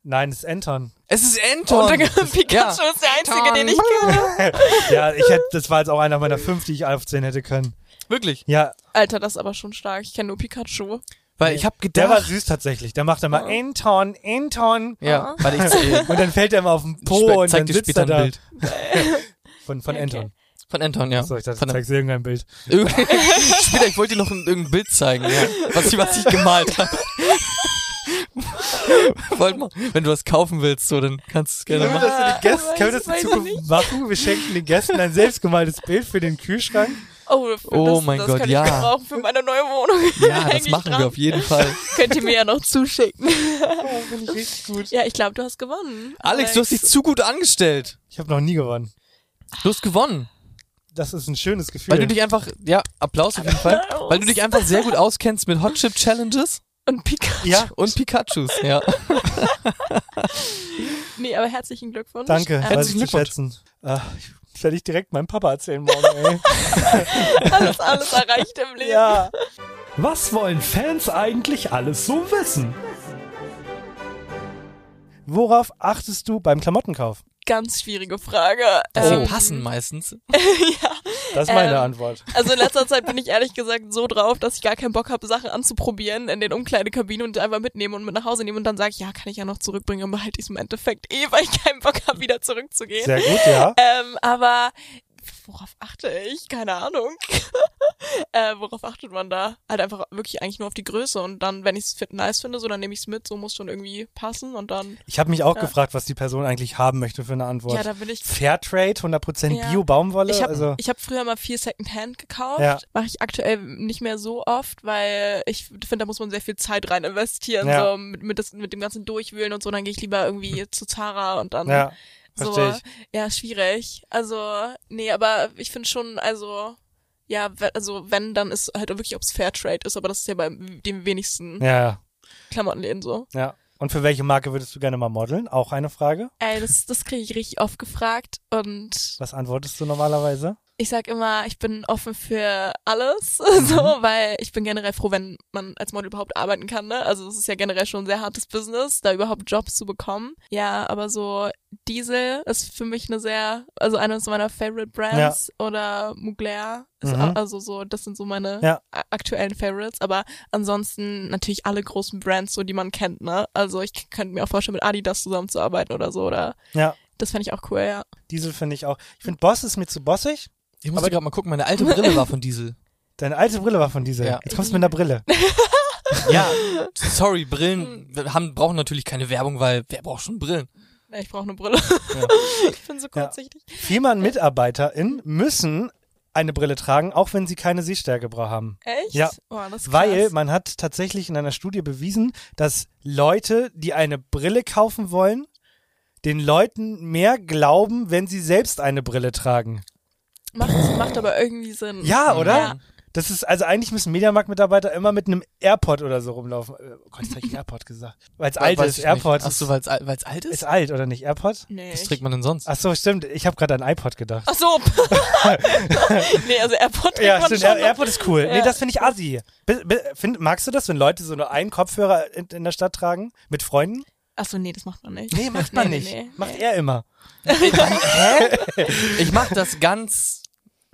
Nein, es ist Anton. Es ist Und Anton. Pikachu Ja. ist der einzige, den ich kenne. Ja, ich hätte, das war jetzt auch einer meiner fünf, die ich aufzählen hätte können. Wirklich. Ja, Alter, das ist aber schon stark. Ich kenne nur Pikachu. Weil ich habe der war gedacht, süß tatsächlich. Der macht immer Anton, Anton. ja, weil ich Und dann fällt er immer auf den Po sp- und dann sitzt später er ein da. Bild Von, von Okay. Anton. von Anton, ja. So, ich dachte, Von du zeigst dir irgendein Bild. Später, ich wollte dir noch ein, irgendein Bild zeigen, ja, was ich, was ich gemalt habe. Wollt mal, wenn du was kaufen willst, so, dann kannst du es gerne Können wir machen. das in können wir das in Zukunft machen? Wir schenken den Gästen ein selbstgemaltes Bild für den Kühlschrank. Oh, Oh das, mein das Gott, kann ja. ich gebrauchen für meine neue Wohnung. Ja, das machen dran. wir auf jeden Fall. Könnt ihr mir ja noch zuschicken. Oh, finde ich richtig gut. Ja, ich glaube, du hast gewonnen. Alex, du hast dich zu gut angestellt. Ich habe noch nie gewonnen. Du hast gewonnen. Das ist ein schönes Gefühl. Weil du dich einfach, ja, Applaus auf jeden Fall. Weil du dich einfach sehr gut auskennst mit Hot Chip Challenges Und Pikachu. ja, und Pikachus, ja. Nee, aber herzlichen Glückwunsch. danke. Ähm, weiß Herzlichen Glückwunsch. schätzen. Ah, ich werde ich direkt meinem Papa erzählen morgen, ey. alles, alles erreicht im Leben. ja. Was wollen Fans eigentlich alles so wissen? Worauf achtest du beim Klamottenkauf? Ganz schwierige Frage. Dass Ähm, sie passen meistens. ja. Das ist meine Ähm, Antwort. Also in letzter Zeit bin ich ehrlich gesagt so drauf, dass ich gar keinen Bock habe, Sachen anzuprobieren in den Umkleidekabinen und einfach mitnehmen und mit nach Hause nehmen und dann sage ich, ja, kann ich ja noch zurückbringen und behalte ich es im Endeffekt eh, weil ich keinen Bock habe, wieder zurückzugehen. Sehr gut, ja. Ähm, aber worauf achte ich? Keine Ahnung. äh, worauf achtet man da? Halt einfach wirklich eigentlich nur auf die Größe und dann, wenn ich es nice finde, so dann nehme ich es mit, so muss schon irgendwie passen und dann. Ich habe mich auch Ja. gefragt, was die Person eigentlich haben möchte für eine Antwort. Ja, da bin ich. Fairtrade, 100% Ja. Bio-Baumwolle. Ich habe also, ich hab früher mal viel Secondhand gekauft. Ja. Mache ich aktuell nicht mehr so oft, weil ich finde, da muss man sehr viel Zeit rein investieren, Ja. so mit, mit, das, mit dem ganzen Durchwühlen und so. Dann gehe ich lieber irgendwie zu Zara und dann ja. Verstehe ich. Ja, schwierig. Also, nee, aber ich finde schon, also, ja, also wenn, dann ist halt wirklich, ob es Fairtrade ist, aber das ist ja bei den wenigsten Ja, ja, Klamottenläden so. ja. Und für welche Marke würdest du gerne mal modeln? Auch eine Frage. Ey, das, das kriege ich richtig oft gefragt und Was antwortest du normalerweise? Ich sag immer, ich bin offen für alles, Mhm. so, weil ich bin generell froh, wenn man als Model überhaupt arbeiten kann, ne? Also es ist ja generell schon ein sehr hartes Business, da überhaupt Jobs zu bekommen. Ja, aber so Diesel ist für mich eine sehr, also eines meiner Favorite Brands oder Mugler ist Mhm. auch, also so, das sind so meine Ja. aktuellen Favorites, aber ansonsten natürlich alle großen Brands, so die man kennt, ne? Also ich könnte mir auch vorstellen, mit Adidas zusammenzuarbeiten oder so, oder Ja, das fände ich auch cool, ja. Diesel finde ich auch. Ich finde Boss ist mir zu bossig. Ich muss Aber- gerade mal gucken, meine alte Brille war von Diesel. Deine alte Brille war von Diesel. Ja. Jetzt kommst du mit einer Brille. Ja, sorry, Brillen wir haben, brauchen natürlich keine Werbung, weil wer braucht schon Brillen? Ja, Ich brauche eine Brille. Ja. ich bin so kurzsichtig. Firmen-MitarbeiterInnen müssen eine Brille tragen, auch wenn sie keine Sehstärke haben. Echt? Ja. Oh, das ist Weil krass. man hat tatsächlich in einer Studie bewiesen, dass Leute, die eine Brille kaufen wollen, den Leuten mehr glauben, wenn sie selbst eine Brille tragen. Macht, macht aber irgendwie Sinn. Ja, oder? Ja. Das ist, also eigentlich müssen Mediamarkt-Mitarbeiter immer mit einem AirPod oder so rumlaufen. Äh, Oh Gott, jetzt habe ich AirPod gesagt. Weil es alt Weiß ist. ich AirPod nicht. Ach so, ist, weil es alt ist? ist alt, oder nicht? AirPod? Nee. Was trägt man denn sonst? Ach so, stimmt. Ich habe gerade an iPod gedacht. Ach so. nee, also AirPod trägt Ja, man stimmt. schon. Air AirPod ist cool. Nee, Ja. das finde ich assi. Bi- bi- Find, magst du das, wenn Leute so nur einen Kopfhörer in, in der Stadt tragen? Mit Freunden? Ach so, nee, das macht man nicht. Nee, macht man Nee, nicht. nee, nee. Macht er immer. Ich mache das ganz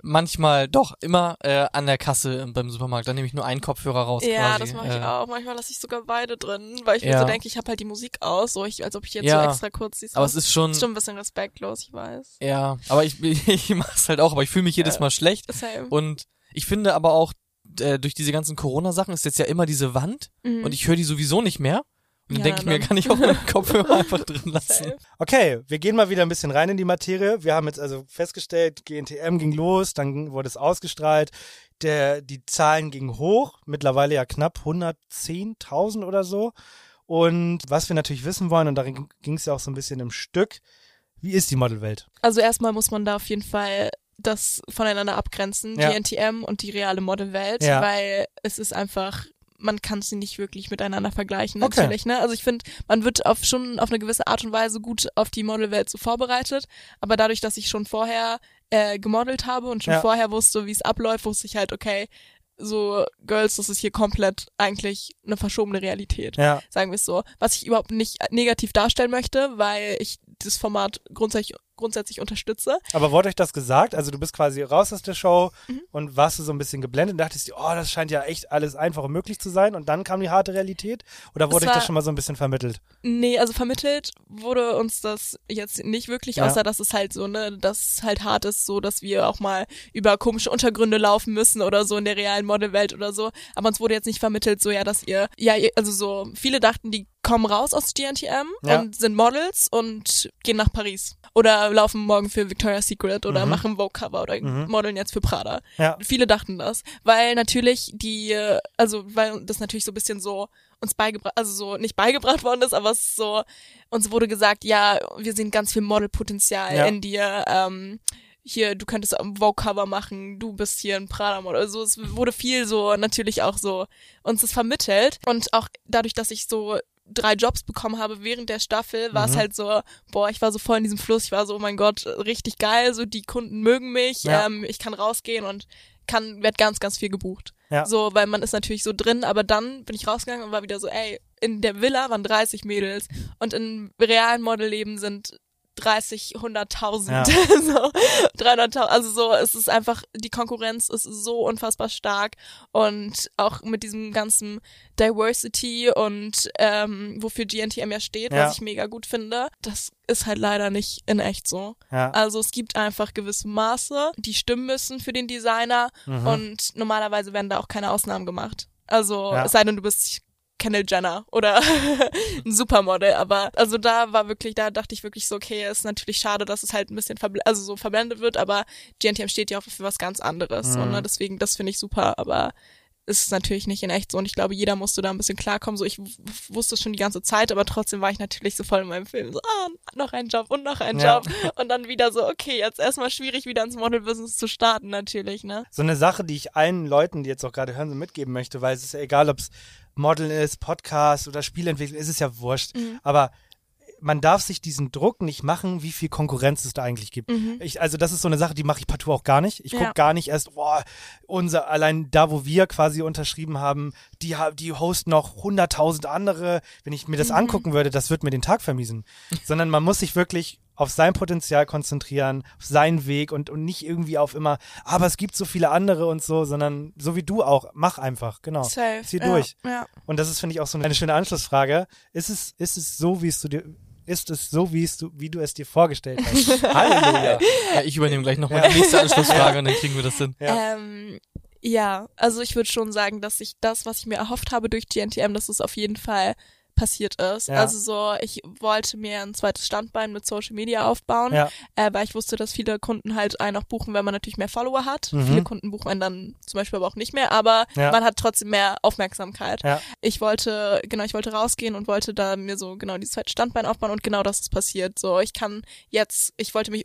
manchmal doch immer äh, an der Kasse beim Supermarkt. Dann nehme ich nur einen Kopfhörer raus. Ja, quasi. das mache ich Äh, auch. Manchmal lasse ich sogar beide drin, weil ich mir Ja. so denke, ich habe halt die Musik aus, so ich, als ob ich jetzt Ja. so extra kurz die Aber es ist schon, ist schon ein bisschen respektlos, ich weiß. ja, aber ich, ich mache es halt auch, aber ich fühle mich jedes Ja. Mal schlecht. Same. Und ich finde aber auch, äh, durch diese ganzen Corona-Sachen ist jetzt ja immer diese Wand Mhm. und ich höre die sowieso nicht mehr. Und dann Ja, denke ich mir, kann ich auch meinen Kopfhörer einfach drin lassen. Okay, wir gehen mal wieder ein bisschen rein in die Materie. Wir haben jetzt also festgestellt, GNTM ging los, dann wurde es ausgestrahlt. Der, die Zahlen gingen hoch, mittlerweile ja knapp 110.000 oder so. Und was wir natürlich wissen wollen, und darin ging es ja auch so ein bisschen im Stück, wie ist die Modelwelt? Also erstmal muss man da auf jeden Fall das voneinander abgrenzen, Ja. die NTM und die reale Modelwelt, Ja. weil es ist einfach man kann sie nicht wirklich miteinander vergleichen, Okay. natürlich, ne? Also ich finde, man wird auf schon auf eine gewisse Art und Weise gut auf die Modelwelt so vorbereitet, aber dadurch, dass ich schon vorher äh, gemodelt habe und schon Ja. vorher wusste, wie es abläuft, wusste ich halt, okay, so Girls, das ist hier komplett eigentlich eine verschobene Realität Ja, sagen wir es so, was ich überhaupt nicht negativ darstellen möchte, weil ich das Format grundsätzlich, grundsätzlich unterstütze. aber wurde euch das gesagt? Also du bist quasi raus aus der Show Mhm. und warst du so ein bisschen geblendet und dachtest oh, das scheint ja echt alles einfach und möglich zu sein und dann kam die harte Realität? Oder wurde euch das schon mal so ein bisschen vermittelt? Nee, also vermittelt wurde uns das jetzt nicht wirklich, Ja. außer dass es halt so, ne, dass es halt hart ist, so dass wir auch mal über komische Untergründe laufen müssen oder so in der realen Modelwelt oder so. Aber uns wurde jetzt nicht vermittelt, so ja, dass ihr, ja, also so, viele dachten, die kommen raus aus GNTM Ja. und sind Models und gehen nach Paris. Oder laufen morgen für Victoria's Secret oder Mhm. machen Vogue-Cover oder Mhm. modeln jetzt für Prada. Ja. Viele dachten das, weil natürlich die, also weil das natürlich so ein bisschen so uns beigebracht, also so nicht beigebracht worden ist, aber es ist so, uns wurde gesagt, ja, wir sehen ganz viel Modelpotenzial Ja. in dir, ähm, hier, du könntest ein Vogue-Cover machen, du bist hier ein Prada-Model. Also es wurde viel so, natürlich auch so uns das vermittelt. Und auch dadurch, dass ich so drei Jobs bekommen habe während der Staffel, war es Mhm. halt so, boah, ich war so voll in diesem Fluss, ich war so, oh mein Gott, richtig geil, so die Kunden mögen mich, Ja. ähm, ich kann rausgehen und kann, werd ganz, ganz viel gebucht. Ja. So, weil man ist natürlich so drin, aber dann bin ich rausgegangen und war wieder so, ey, in der Villa waren 30 Mädels und im realen Modelleben sind 30, 100.000, Ja. so 300.000, also so, es ist einfach, die Konkurrenz ist so unfassbar stark und auch mit diesem ganzen Diversity und ähm, wofür GNTM ja steht, Ja. was ich mega gut finde, das ist halt leider nicht in echt so. Ja. Also es gibt einfach gewisse Maße, die stimmen müssen für den Designer Mhm. und normalerweise werden da auch keine Ausnahmen gemacht. Also Ja. es sei denn, du bist Kendall Jenner oder ein Supermodel, aber also da war wirklich, da dachte ich wirklich so, okay, ist natürlich schade, dass es halt ein bisschen verbl also so verblendet wird, aber GNTM steht ja auch für was ganz anderes Mhm. und ne, deswegen, das finde ich super, aber es ist natürlich nicht in echt so und ich glaube, jeder musste da ein bisschen klarkommen. So, ich wusste es schon die ganze Zeit, aber trotzdem war ich natürlich so voll in meinem Film. So, ah, noch ein Job und noch ein Ja. Job. Und dann wieder so, okay, jetzt erstmal schwierig, wieder ins Model-Business zu starten, natürlich, ne? so eine Sache, die ich allen Leuten, die jetzt auch gerade hören, so mitgeben möchte, weil es ist ja egal, ob es Modeln ist, Podcast oder Spielentwicklung, ist es ja wurscht. Mhm. Aber man darf sich diesen Druck nicht machen, wie viel Konkurrenz es da eigentlich gibt. Ich, also das ist so eine Sache, die mache ich partout auch gar nicht. Ich gucke Mhm. Ja. gar nicht erst, boah, unser, allein da, wo wir quasi unterschrieben haben, die, die hosten noch hunderttausend andere. Wenn ich mir das Mhm. angucken würde, das wird mir den Tag vermiesen. Sondern man muss sich wirklich auf sein Potenzial konzentrieren, auf seinen Weg und, und nicht irgendwie auf immer, aber es gibt so viele andere und so, sondern so wie du auch, mach einfach, genau. Safe. Zieh ja, durch. Ja. Und das ist, finde ich, auch so eine schöne Anschlussfrage. Ist es, ist es so, wie es du dir, ist es so, wie es du, wie du es dir vorgestellt hast? Halleluja. Ja, ich übernehme gleich nochmal die nächste Anschlussfrage und dann kriegen wir das hin. Ja. Ähm, ja, also ich würde schon sagen, dass ich das, was ich mir erhofft habe durch GNTM, dass es auf jeden Fall passiert ist. Ja. Also so, ich wollte mir ein zweites Standbein mit Social Media aufbauen, Ja. äh, weil ich wusste, dass viele Kunden halt einen auch buchen, wenn man natürlich mehr Follower hat. Mhm. Viele Kunden buchen einen dann zum Beispiel aber auch nicht mehr, aber Ja. man hat trotzdem mehr Aufmerksamkeit. Ja. Ich wollte, genau, ich wollte rausgehen und wollte da mir so genau dieses zweite Standbein aufbauen und genau das ist passiert. So, ich kann jetzt, ich wollte mich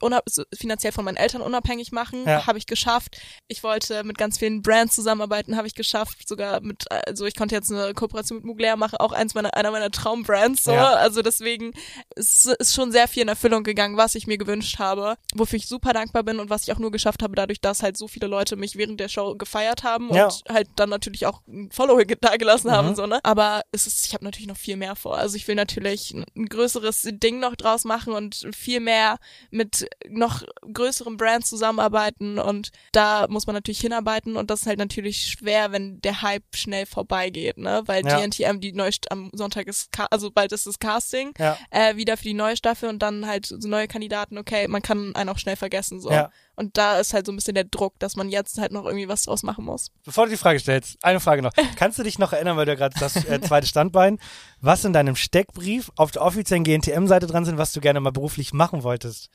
finanziell von meinen Eltern unabhängig machen, habe ich geschafft. Ich wollte mit ganz vielen Brands zusammenarbeiten, habe ich geschafft. Sogar mit, also ich konnte jetzt eine Kooperation mit Mugler machen, auch eins meiner, einer meiner Traumbrands. So, Ja. also deswegen ist, ist schon sehr viel in Erfüllung gegangen, was ich mir gewünscht habe, wofür ich super dankbar bin und was ich auch nur geschafft habe, dadurch, dass halt so viele Leute mich während der Show gefeiert haben Ja. und halt dann natürlich auch ein Follow da gelassen Mhm. haben, so, ne? Aber es ist, ich habe natürlich noch viel mehr vor. Also ich will natürlich ein größeres Ding noch draus machen und viel mehr mit noch größeren Brands zusammenarbeiten und da muss man natürlich hinarbeiten und das ist halt natürlich schwer, wenn der Hype schnell vorbeigeht, ne? Weil Ja. GNTM die neue, St- am Sonntag ist, also bald ist das Casting, Ja. äh, wieder für die neue Staffel und dann halt so neue Kandidaten, okay, man kann einen auch schnell vergessen, so. Ja. Und da ist halt so ein bisschen der Druck, dass man jetzt halt noch irgendwie was draus machen muss. Bevor du die Frage stellst, eine Frage noch. Kannst du dich noch erinnern, weil du ja gerade das äh, zweite Standbein, was in deinem Steckbrief auf der offiziellen GNTM-Seite dran sind, was du gerne mal beruflich machen wolltest?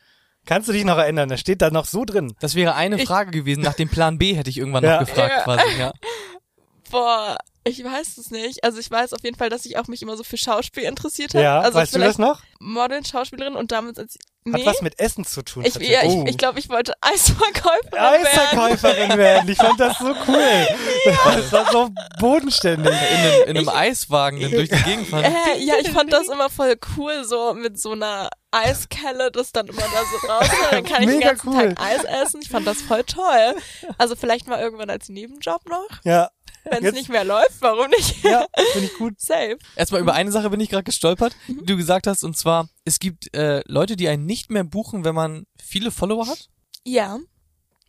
Kannst du dich noch erinnern? Da steht da noch so drin. Das wäre eine Ich- Frage gewesen. Nach dem Plan B hätte ich irgendwann Ja. noch gefragt, Ja. quasi. Ja. Boah, ich weiß es nicht. Also ich weiß auf jeden Fall, dass ich auch mich immer so für Schauspiel interessiert habe. Ja, also weißt du das vielleicht noch? Model, Schauspielerin und damals als Hat nee. was mit Essen zu tun. ich, ja, tatsächlich. ich, ich glaube, ich wollte Eisverkäuferin werden. Eisverkäuferin werden. Ich fand das so cool. Das war so bodenständig. In einem, in einem Eiswagen dann durch die Gegend fahren. Äh, ja, ich fand das immer voll cool, so mit so einer Eiskelle, das dann immer da so raus. Dann kann ich den Mega ganzen cool. Tag Eis essen. Ich fand das voll toll. Also vielleicht mal irgendwann als Nebenjob noch. Ja, Wenn es nicht mehr läuft, warum nicht? ja, finde ich gut. Safe. Erstmal über eine Sache bin ich gerade gestolpert, die du gesagt hast, und zwar, es gibt äh, Leute, die einen nicht mehr buchen, wenn man viele Follower hat. Ja.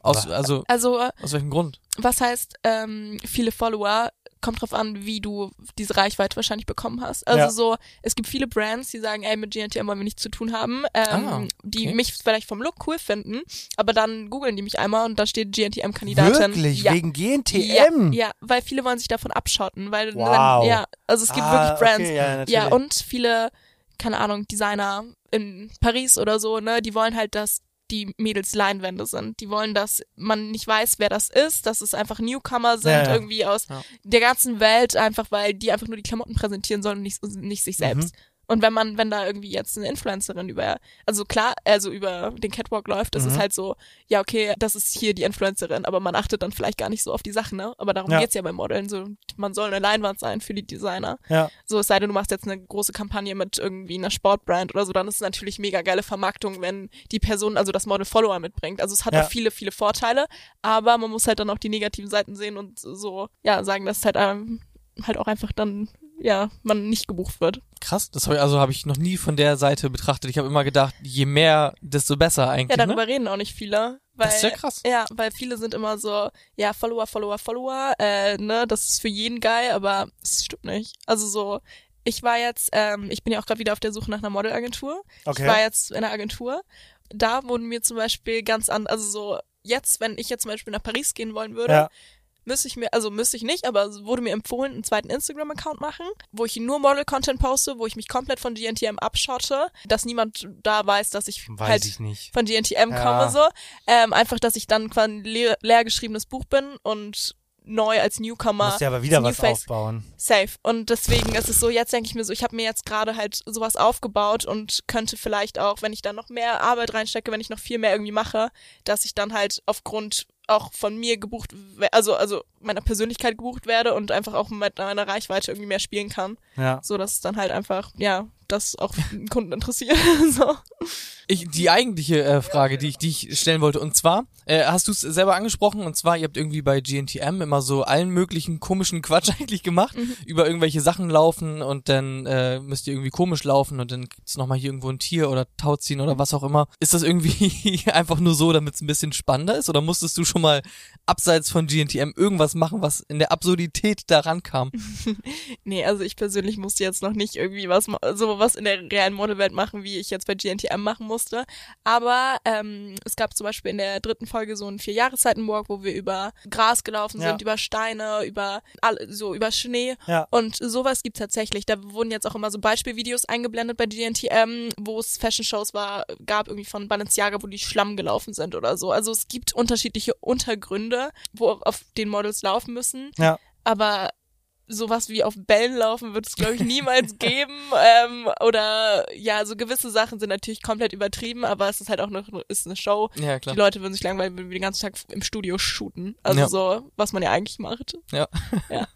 Aus, also, Also aus welchem Grund? was heißt ähm, viele Follower? Kommt drauf an, wie du diese Reichweite wahrscheinlich bekommen hast. Also Ja. so, es gibt viele Brands, die sagen, ey, mit GNTM wollen wir nichts zu tun haben, ähm, Ah, die okay. mich vielleicht vom Look cool finden, aber dann googeln die mich einmal und da steht GNTM-Kandidatin. Wirklich? Ja. Wegen GNTM? Ja, ja, weil viele wollen sich davon abschotten, weil Wow. dann, ja, also es gibt Ah, wirklich Brands. Okay, ja, natürlich. Ja, und viele, keine Ahnung, Designer in Paris oder so, ne, die wollen halt, dass die Mädels Leinwände sind. Die wollen, dass man nicht weiß, wer das ist, dass es einfach Newcomer sind, Ja, ja. irgendwie aus Ja. der ganzen Welt, einfach weil die einfach nur die Klamotten präsentieren sollen und nicht, nicht sich selbst. Mhm. Und wenn man, wenn da irgendwie jetzt eine Influencerin über, also klar, also über den Catwalk läuft, ist Mhm. es halt so, ja, okay, das ist hier die Influencerin, aber man achtet dann vielleicht gar nicht so auf die Sachen, ne? Aber darum Ja. geht's ja beim Modeln, so, man soll eine Leinwand sein für die Designer. Ja. So, es sei denn, du machst jetzt eine große Kampagne mit irgendwie einer Sportbrand oder so, dann ist es natürlich mega geile Vermarktung, wenn die Person, also das Model Follower mitbringt. Also es hat Ja. auch viele, viele Vorteile, aber man muss halt dann auch die negativen Seiten sehen und so, ja, sagen, dass es halt, ähm, halt auch einfach dann ja, man nicht gebucht wird. Krass, das hab ich, also habe ich noch nie von der Seite betrachtet. Ich habe immer gedacht, je mehr, desto besser Ja, eigentlich. darüber ne? reden auch nicht viele. Weil, Das ist ja krass. Ja, weil viele sind immer so, ja, Follower, Follower, Follower, äh, ne, das ist für jeden geil, aber es stimmt nicht. Also so, ich war jetzt, ähm, ich bin ja auch gerade wieder auf der Suche nach einer Modelagentur. Okay. Ich war jetzt in einer Agentur. Da wurden mir zum Beispiel ganz an, also so, jetzt, wenn ich jetzt zum Beispiel nach Paris gehen wollen würde, Ja. Müsste ich mir, also müsste ich nicht, aber wurde mir empfohlen, einen zweiten Instagram-Account machen, wo ich nur Model-Content poste, wo ich mich komplett von GNTM abschotte, dass niemand da weiß, dass ich Weiß halt ich nicht. von GNTM Ja. komme so. Ähm, einfach, dass ich dann quasi ein leer, leer geschriebenes Buch bin und neu als Newcomer. Musst ja aber wieder was Face aufbauen. Safe. Und deswegen ist es so, jetzt denke ich mir so, ich habe mir jetzt gerade halt sowas aufgebaut und könnte vielleicht auch, wenn ich da noch mehr Arbeit reinstecke, wenn ich noch viel mehr irgendwie mache, dass ich dann halt aufgrund auch von mir gebucht, also also meiner Persönlichkeit gebucht werde und einfach auch mit meiner Reichweite irgendwie mehr spielen kann, Ja. so dass es dann halt einfach ja das auch den Kunden interessiert. so. Ich, die eigentliche äh, Frage, die ich, die ich stellen wollte, und zwar, äh, hast du es selber angesprochen, und zwar, ihr habt irgendwie bei GNTM immer so allen möglichen komischen Quatsch eigentlich gemacht, über irgendwelche Sachen laufen und dann äh, müsst ihr irgendwie komisch laufen und dann gibt's nochmal hier irgendwo ein Tier oder Tauziehen oder was auch immer. Ist das irgendwie einfach nur so, damit es ein bisschen spannender ist, oder musstest du schon mal abseits von GNTM irgendwas machen, was in der Absurdität daran kam? Nee, also ich persönlich musste jetzt noch nicht irgendwie was so was in der realen Modelwelt machen, wie ich jetzt bei GNTM machen musste. Aber ähm, es gab zum Beispiel in der dritten Folge so einen vier Jahreszeiten-Walk, wo wir über Gras gelaufen Ja. sind, über Steine, über so über Schnee. Ja. Und sowas gibt's tatsächlich. Da wurden jetzt auch immer so Beispielvideos eingeblendet bei GNTM, wo es Fashion-Shows war, gab irgendwie von Balenciaga, wo die Schlamm gelaufen sind oder so. Also es gibt unterschiedliche Untergründe, wo auf den Models laufen müssen Ja. aber sowas wie auf Bällen laufen wird es, glaube ich, niemals geben. Ähm, oder ja, so gewisse Sachen sind natürlich komplett übertrieben, aber es ist halt auch noch ist eine Show. Ja, klar. Die Leute würden sich langweilen, wenn wir den ganzen Tag im Studio shooten. Also Ja. so, was man ja eigentlich macht. Ja.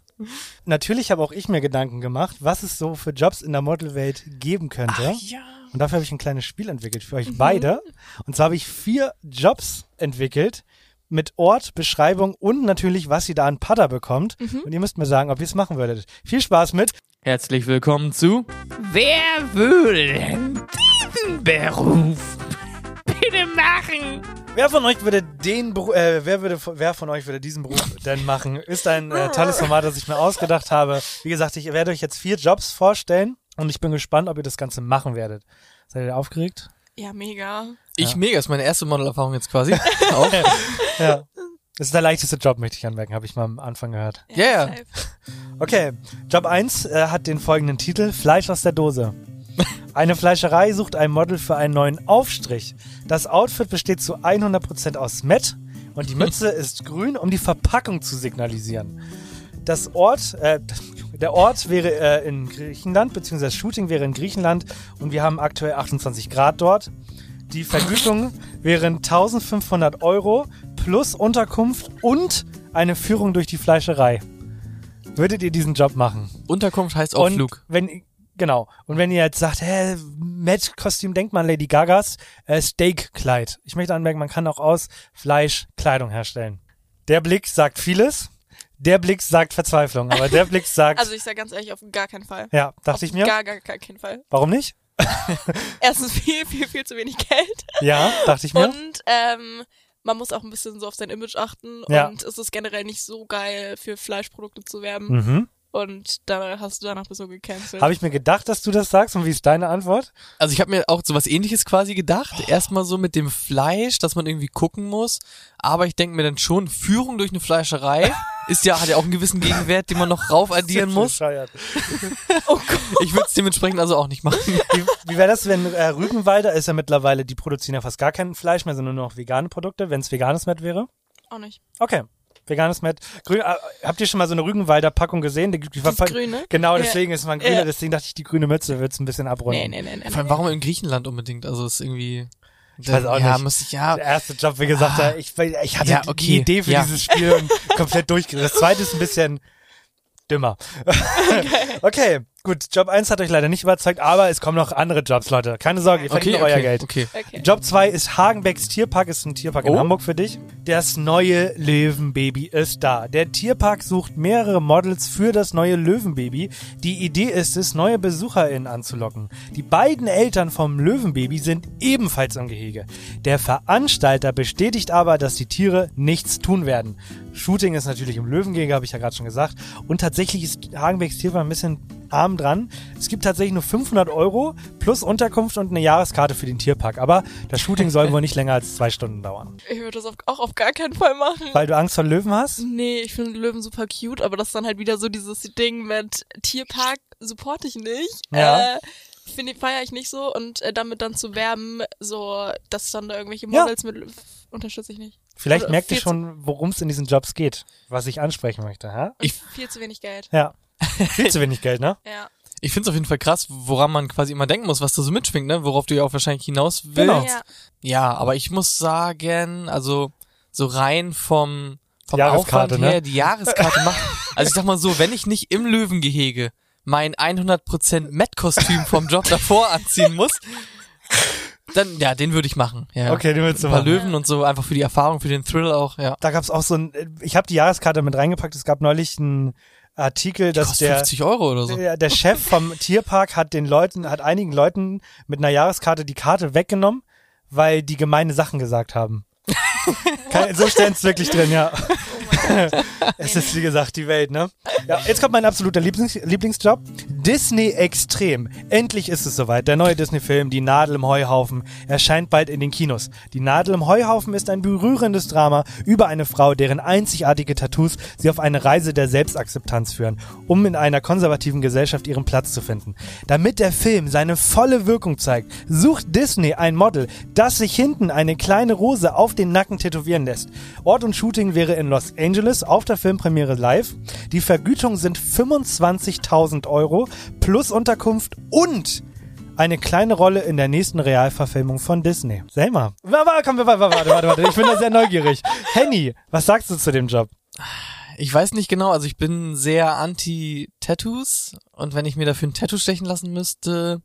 Natürlich habe auch ich mir Gedanken gemacht, was es so für Jobs in der Modelwelt geben könnte. ja. Und dafür habe ich ein kleines Spiel entwickelt für Mhm. euch beide. Und zwar habe ich vier Jobs entwickelt mit Ort, Beschreibung und natürlich, was ihr da an Padder bekommt. Mhm. Und ihr müsst mir sagen, ob ihr es machen würdet. Viel Spaß mit. Herzlich willkommen zu Wer würde denn diesen Beruf bitte machen? Wer von euch würde den Beruf, äh, wer würde, wer von euch würde diesen Beruf denn machen? Ist ein äh, tolles Format, das ich mir ausgedacht habe. Wie gesagt, ich werde euch jetzt vier Jobs vorstellen und ich bin gespannt, ob ihr das Ganze machen werdet. Seid ihr aufgeregt? Ja, mega. Ich mega, ist meine erste Modelerfahrung jetzt quasi. Auch. Ja. Das ist der leichteste Job, möchte ich anmerken, habe ich mal am Anfang gehört. Ja, ja. safe. Okay, Job 1 äh, hat den folgenden Titel: Fleisch aus der Dose. Eine Fleischerei sucht ein Model für einen neuen Aufstrich. Das Outfit besteht zu 100% aus Met und die Mütze ist grün, um die Verpackung zu signalisieren. Das Ort, äh, der Ort wäre äh, in Griechenland, beziehungsweise das Shooting wäre in Griechenland und wir haben aktuell 28 Grad dort. Die Vergütung wären 1500 Euro plus Unterkunft und eine Führung durch die Fleischerei. Würdet ihr diesen Job machen? Unterkunft heißt Und Ausflug. wenn genau und wenn ihr jetzt sagt, hä, Met-Kostüm, denkt man Lady Gagas äh, Steak-Kleid. Ich möchte anmerken, man kann auch aus Fleisch Kleidung herstellen. Der Blick sagt vieles. Der Blick sagt Verzweiflung, aber der Blick sagt, Also ich sag ganz ehrlich, auf gar keinen Fall. ja, dachte auf ich mir. Gar, gar, gar keinen Fall. Warum nicht? Erstens viel, viel, viel zu wenig Geld. Ja, dachte ich mir. Und ähm, man muss auch ein bisschen so auf sein Image achten. Ja. Und es ist generell nicht so geil, für Fleischprodukte zu werben. mhm. Und da hast du danach bist du gecancelt. Habe ich mir gedacht, dass du das sagst und wie ist deine Antwort? Also ich habe mir auch so was ähnliches quasi gedacht. Erstmal so mit dem Fleisch, dass man irgendwie gucken muss. Aber ich denke mir dann schon, Führung durch eine Fleischerei ist ja, hat ja auch einen gewissen Gegenwert, den man noch raufaddieren muss. Oh Gott. Ich würde es dementsprechend also auch nicht machen. Wie, wie wäre das, wenn äh, Rügenwalder ist ja mittlerweile, die produzieren ja fast gar kein Fleisch mehr, sondern nur noch vegane Produkte, wenn es veganes Met wäre? Auch nicht. Okay. Veganes Met. Grün, äh, habt ihr schon mal so eine Rügenwalder Packung gesehen? Die, die Grüne? Genau, Ja. deswegen ist man grüner, Ja. deswegen dachte ich, die grüne Mütze wird's ein bisschen abrunden. Nee, nee, nee, nee. Vor allem, warum in Griechenland unbedingt? Also ist irgendwie. Ich weiß auch ja, nicht. Muss ich, ja, Der erste Job, wie gesagt, Ah. ich, ich hatte Ja, die- okay. die Idee für Ja. dieses Spiel komplett durchgedreht. Das zweite ist ein bisschen dümmer. okay, Gut, Job 1 hat euch leider nicht überzeugt, aber es kommen noch andere Jobs, Leute. Keine Sorge, ihr verdient Okay, noch euer okay, Geld. okay. Okay. Job 2 ist Hagenbecks Tierpark, ist ein Tierpark in Oh. Hamburg für dich. Das neue Löwenbaby ist da. Der Tierpark sucht mehrere Models für das neue Löwenbaby. Die Idee ist es, neue BesucherInnen anzulocken. Die beiden Eltern vom Löwenbaby sind ebenfalls im Gehege. Der Veranstalter bestätigt aber, dass die Tiere nichts tun werden. Shooting ist natürlich im Löwengehege, habe ich ja gerade schon gesagt. Und tatsächlich ist Hagenbecks Tierpark ein bisschen arm dran. Es gibt tatsächlich nur 500 Euro plus Unterkunft und eine Jahreskarte für den Tierpark. Aber das Shooting soll wohl nicht länger als zwei Stunden dauern. Ich würde das auch auf gar keinen Fall machen. Weil du Angst vor Löwen hast? Nee, ich finde Löwen super cute, aber das ist dann halt wieder so dieses Ding mit Tierpark supporte ich nicht. Ja. Äh, finde feiere ich nicht so und äh, damit dann zu werben, so dass dann da irgendwelche Ja. Models mit unterstütze ich nicht. Vielleicht Oder merkt ihr schon, worum es in diesen Jobs geht, was ich ansprechen möchte. Hä? Ich viel zu wenig Geld. Ja. Viel zu wenig Geld, ne? Ja. Ich find's auf jeden Fall krass, woran man quasi immer denken muss, was da so mitschwingt, ne? Worauf du ja auch wahrscheinlich hinaus willst. Genau. Ja. Ja, aber ich muss sagen, also so rein vom, vom Jahreskarte, Aufwand her, ne? die Jahreskarte macht. Also ich sag mal so, wenn ich nicht im Löwengehege mein 100% Met-Kostüm vom Job davor anziehen muss, dann, ja, den würde ich machen. Ja. Okay, den willst du Ein paar machen. Löwen und so, einfach für die Erfahrung, für den Thrill auch, ja. Da gab's auch so ein, ich habe die Jahreskarte mit reingepackt. Es gab neulich einen Artikel, dass der, 50 Euro oder so. der, der Chef vom Tierpark hat den Leuten, hat einigen Leuten mit einer Jahreskarte die Karte weggenommen, weil die gemeine Sachen gesagt haben. Kein, so steht's wirklich drin, ja. es ist, wie gesagt, die Welt, ne? Ja, jetzt kommt mein absoluter Lieblings Lieblingsjob. Disney Extrem. Endlich ist es soweit. Der neue Disney-Film, Die Nadel im Heuhaufen, erscheint bald in den Kinos. Die Nadel im Heuhaufen ist ein berührendes Drama über eine Frau, deren einzigartige Tattoos sie auf eine Reise der Selbstakzeptanz führen, um in einer konservativen Gesellschaft ihren Platz zu finden. Damit der Film seine volle Wirkung zeigt, sucht Disney ein Model, das sich hinten eine kleine Rose auf den Nacken tätowieren lässt. Ort und Shooting wäre in Los Angeles auf der Filmpremiere live. Die Vergütung sind 25.000 Euro plus Unterkunft und eine kleine Rolle in der nächsten Realverfilmung von Disney. Selma. Warte, komm, warte, warte, warte, warte. Ich bin da sehr neugierig. Henny, was sagst du zu dem Job? Ich weiß nicht genau, also ich bin sehr anti-Tattoos und wenn ich mir dafür ein Tattoo stechen lassen müsste,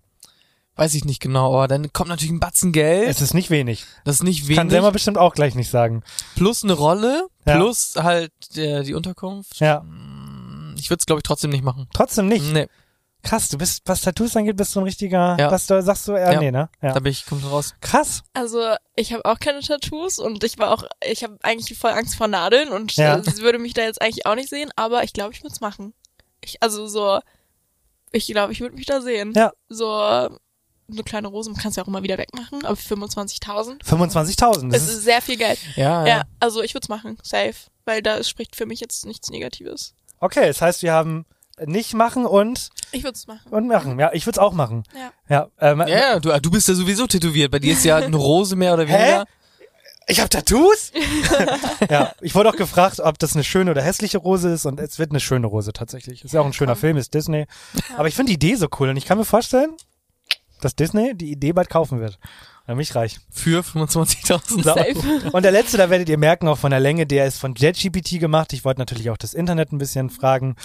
weiß ich nicht genau, aber dann kommt natürlich ein Batzen Geld, Es ist nicht wenig. das ist nicht Kann wenig, Selma bestimmt auch gleich nicht sagen. plus eine Rolle, Ja. plus halt der, die Unterkunft. Ja. Ich würde es glaube ich trotzdem nicht machen. Trotzdem nicht. Nee, Krass, du bist, was Tattoos angeht, bist du ein richtiger, Ja. was du, sagst du eher Ja. nee, ne? Ja. da bin ich komplett raus. Krass. Also ich habe auch keine Tattoos und ich war auch, ich habe eigentlich voll Angst vor Nadeln und Ja. äh, sie würde mich da jetzt eigentlich auch nicht sehen, aber ich glaube, ich würde es machen. Ich, also so, ich glaube, ich würde mich da sehen. Ja. So eine kleine Rose, man kann es ja auch immer wieder wegmachen, aber für 25.000. 25.000. Das Es ist, ist sehr viel Geld. Ja, Ja, ja. also ich würde es machen, safe, weil da spricht für mich jetzt nichts Negatives. okay, das heißt, wir haben nicht machen und, Ich würde es machen. und machen. Ja, ich würde es auch machen. Ja. Ja, ähm, Ja, ja, du, du bist ja sowieso tätowiert. Bei dir ist ja eine Rose mehr oder weniger. Ich habe Tattoos? ja, ich wurde auch gefragt, ob das eine schöne oder hässliche Rose ist und es wird eine schöne Rose tatsächlich. Ist ja auch ein schöner Film, ist Disney. Aber ich finde die Idee so cool und ich kann mir vorstellen, dass Disney die Idee bald kaufen wird. Dann bin ich reich. Für 25.000. So. Safe. Und der letzte, da werdet ihr merken, auch von der Länge, der ist von JetGPT gemacht. Ich wollte natürlich auch das Internet ein bisschen fragen.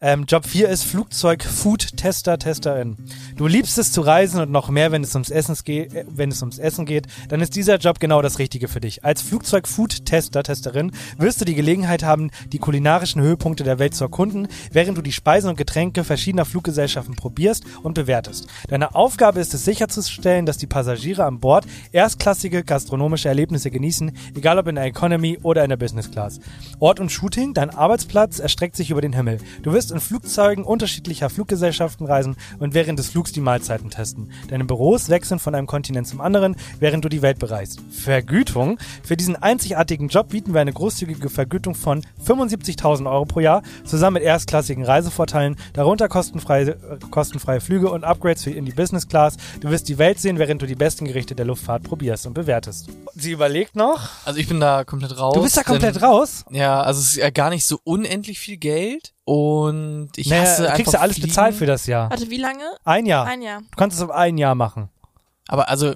Ähm, Job 4 ist Flugzeug-Food-Tester, Testerin. Du liebst es zu reisen und noch mehr, wenn es ums Essen geht, äh, wenn es ums Essen geht, dann ist dieser Job genau das Richtige für dich. Als Flugzeug-Food-Tester, Testerin wirst du die Gelegenheit haben, die kulinarischen Höhepunkte der Welt zu erkunden, während du die Speisen und Getränke verschiedener Fluggesellschaften probierst und bewertest. Deine Aufgabe ist es sicherzustellen, dass die Passagiere an Bord erstklassige gastronomische Erlebnisse genießen, egal ob in der Economy oder in der Business Class. Ort und Shooting, dein Arbeitsplatz erstreckt sich über den Himmel. Du wirst in Flugzeugen unterschiedlicher Fluggesellschaften reisen und während des Flugs die Mahlzeiten testen. Deine Büros wechseln von einem Kontinent zum anderen, während du die Welt bereist. Vergütung. Für diesen einzigartigen Job bieten wir eine großzügige Vergütung von 75.000 Euro pro Jahr, zusammen mit erstklassigen Reisevorteilen, darunter kostenfreie, kostenfreie Flüge und Upgrades für in die Business Class. Du wirst die Welt sehen, während du die besten Gerichte der Luftfahrt probierst und bewertest. Sie überlegt noch. Also ich bin da komplett raus. Du bist da komplett denn, raus. Ja, also es ist ja gar nicht so unendlich viel Geld und ich Naja, hasse du kriegst ja alles Fliegen. bezahlt für das Jahr. Warte, wie lange? Ein Jahr. Ein Jahr. Du kannst es auf ein Jahr machen. Aber also,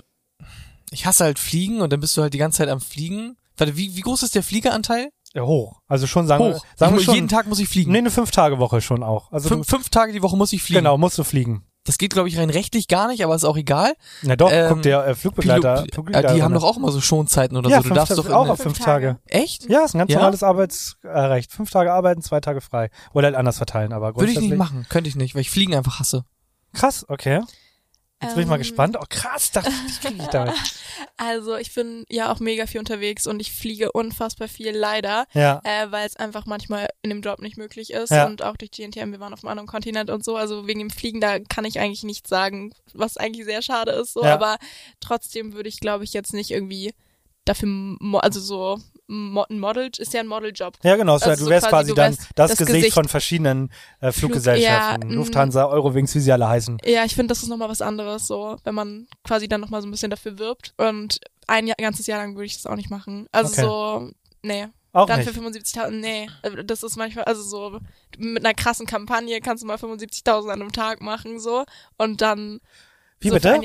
ich hasse halt Fliegen und dann bist du halt die ganze Zeit am Fliegen. Warte, wie, wie groß ist der Fliegeranteil? Ja, hoch. Also schon sagen wir, Hoch. sagen wir schon. jeden Tag muss ich fliegen. Nee, eine Fünf-Tage-Woche schon auch. Also fünf, du, fünf Tage die Woche muss ich fliegen. genau, musst du fliegen. Das geht, glaube ich, rein rechtlich gar nicht, aber ist auch egal. Na doch, Ähm, guck der äh, Flugbegleiter. Pilot- Flugbegleiter äh, die haben doch auch immer so Schonzeiten oder ja, so. Du fünf darfst doch auch auf fünf Tage. Tage. Echt? Ja, ist ein ganz Ja? normales Arbeitsrecht. Fünf Tage arbeiten, zwei Tage frei. Oder halt anders verteilen, aber Würde ich nicht grundsätzlich- machen. Könnte ich nicht, weil ich Fliegen einfach hasse. Krass, okay. Jetzt bin ich mal Ähm, gespannt. Oh krass, dachte ich, krieg ich damit. Also ich bin ja auch mega viel unterwegs und ich fliege unfassbar viel, leider, Ja. äh, weil es einfach manchmal in dem Job nicht möglich ist Ja. und auch durch GNTM, wir waren auf einem anderen Kontinent und so, also wegen dem Fliegen, da kann ich eigentlich nichts sagen, was eigentlich sehr schade ist, so, Ja. aber trotzdem würde ich, glaube ich, jetzt nicht irgendwie dafür, also so mo ein Model, ist ja ein Modeljob. Ja, genau. So, Also du so wärst quasi, quasi du dann wärst das, das Gesicht, Gesicht. von verschiedenen äh, Fluggesellschaften. ja, mm. Lufthansa, Eurowings, wie sie alle heißen. Ja, ich finde, das ist nochmal was anderes, so, wenn man quasi dann nochmal so ein bisschen dafür wirbt und ein Jahr, ganzes Jahr lang würde ich das auch nicht machen. Also Okay. so, nee. Auch Dann nicht. für 75.000, nee. Das ist manchmal, also so, mit einer krassen Kampagne kannst du mal 75.000 an einem Tag machen, so. Und dann, Wie so bitte?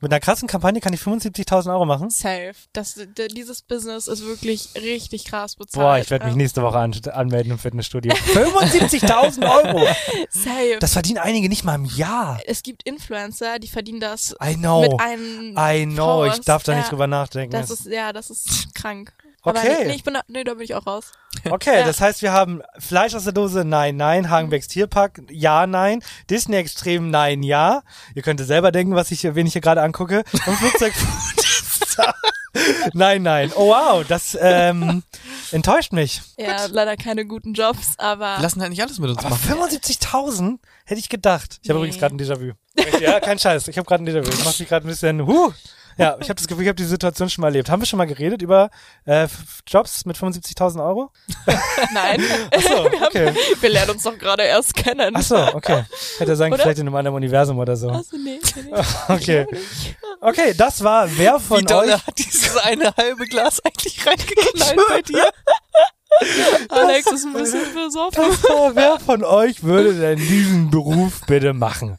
Mit einer krassen Kampagne kann ich 75.000 Euro machen? safe. Das, dieses Business ist wirklich richtig krass bezahlt. Boah, ich werde mich Ähm, nächste Woche an, anmelden im Fitnessstudio. 75.000 Euro! Safe. Das verdienen einige nicht mal im Jahr. es gibt Influencer, die verdienen das I know. mit einem I know. Ich Faust. darf da nicht Ja, drüber nachdenken. Das ist, ja, das ist krank. Aber Okay. nee, nee, ich bin da, nee, da bin ich auch raus. Okay, Ja. das heißt, wir haben Fleisch aus der Dose, nein, nein, Hagenbecks Tierpark, ja, nein, Disney Extrem, nein, ja. Ihr könnt selber denken, was ich, hier- wen ich hier gerade angucke. Und Flugzeug, nein, nein. Oh wow, das ähm, enttäuscht mich. Ja, leider keine guten Jobs, aber Wir lassen halt nicht alles mit uns Aber machen. 75.000 hätte ich gedacht. Ich habe Nee. übrigens gerade ein Déjà-vu. Ja, kein Scheiß. Ich habe gerade ein Déjà-vu. Das macht mich gerade ein bisschen, huh. Ja, ich habe das Gefühl, ich habe die Situation schon mal erlebt. Haben wir schon mal geredet über äh, Jobs mit 75.000 Euro? nein. Achso, okay. Wir lernen uns doch gerade erst kennen. Ach so, okay. Hätte sagen, Oder? vielleicht in einem anderen Universum oder so. Also nee, nee, nee. Okay. Okay, das war wer von Wie euch. hat dieses eine halbe Glas eigentlich reingeknallt bei dir? Alex ist ein bisschen besoffen. Wer von euch würde denn diesen Beruf bitte machen?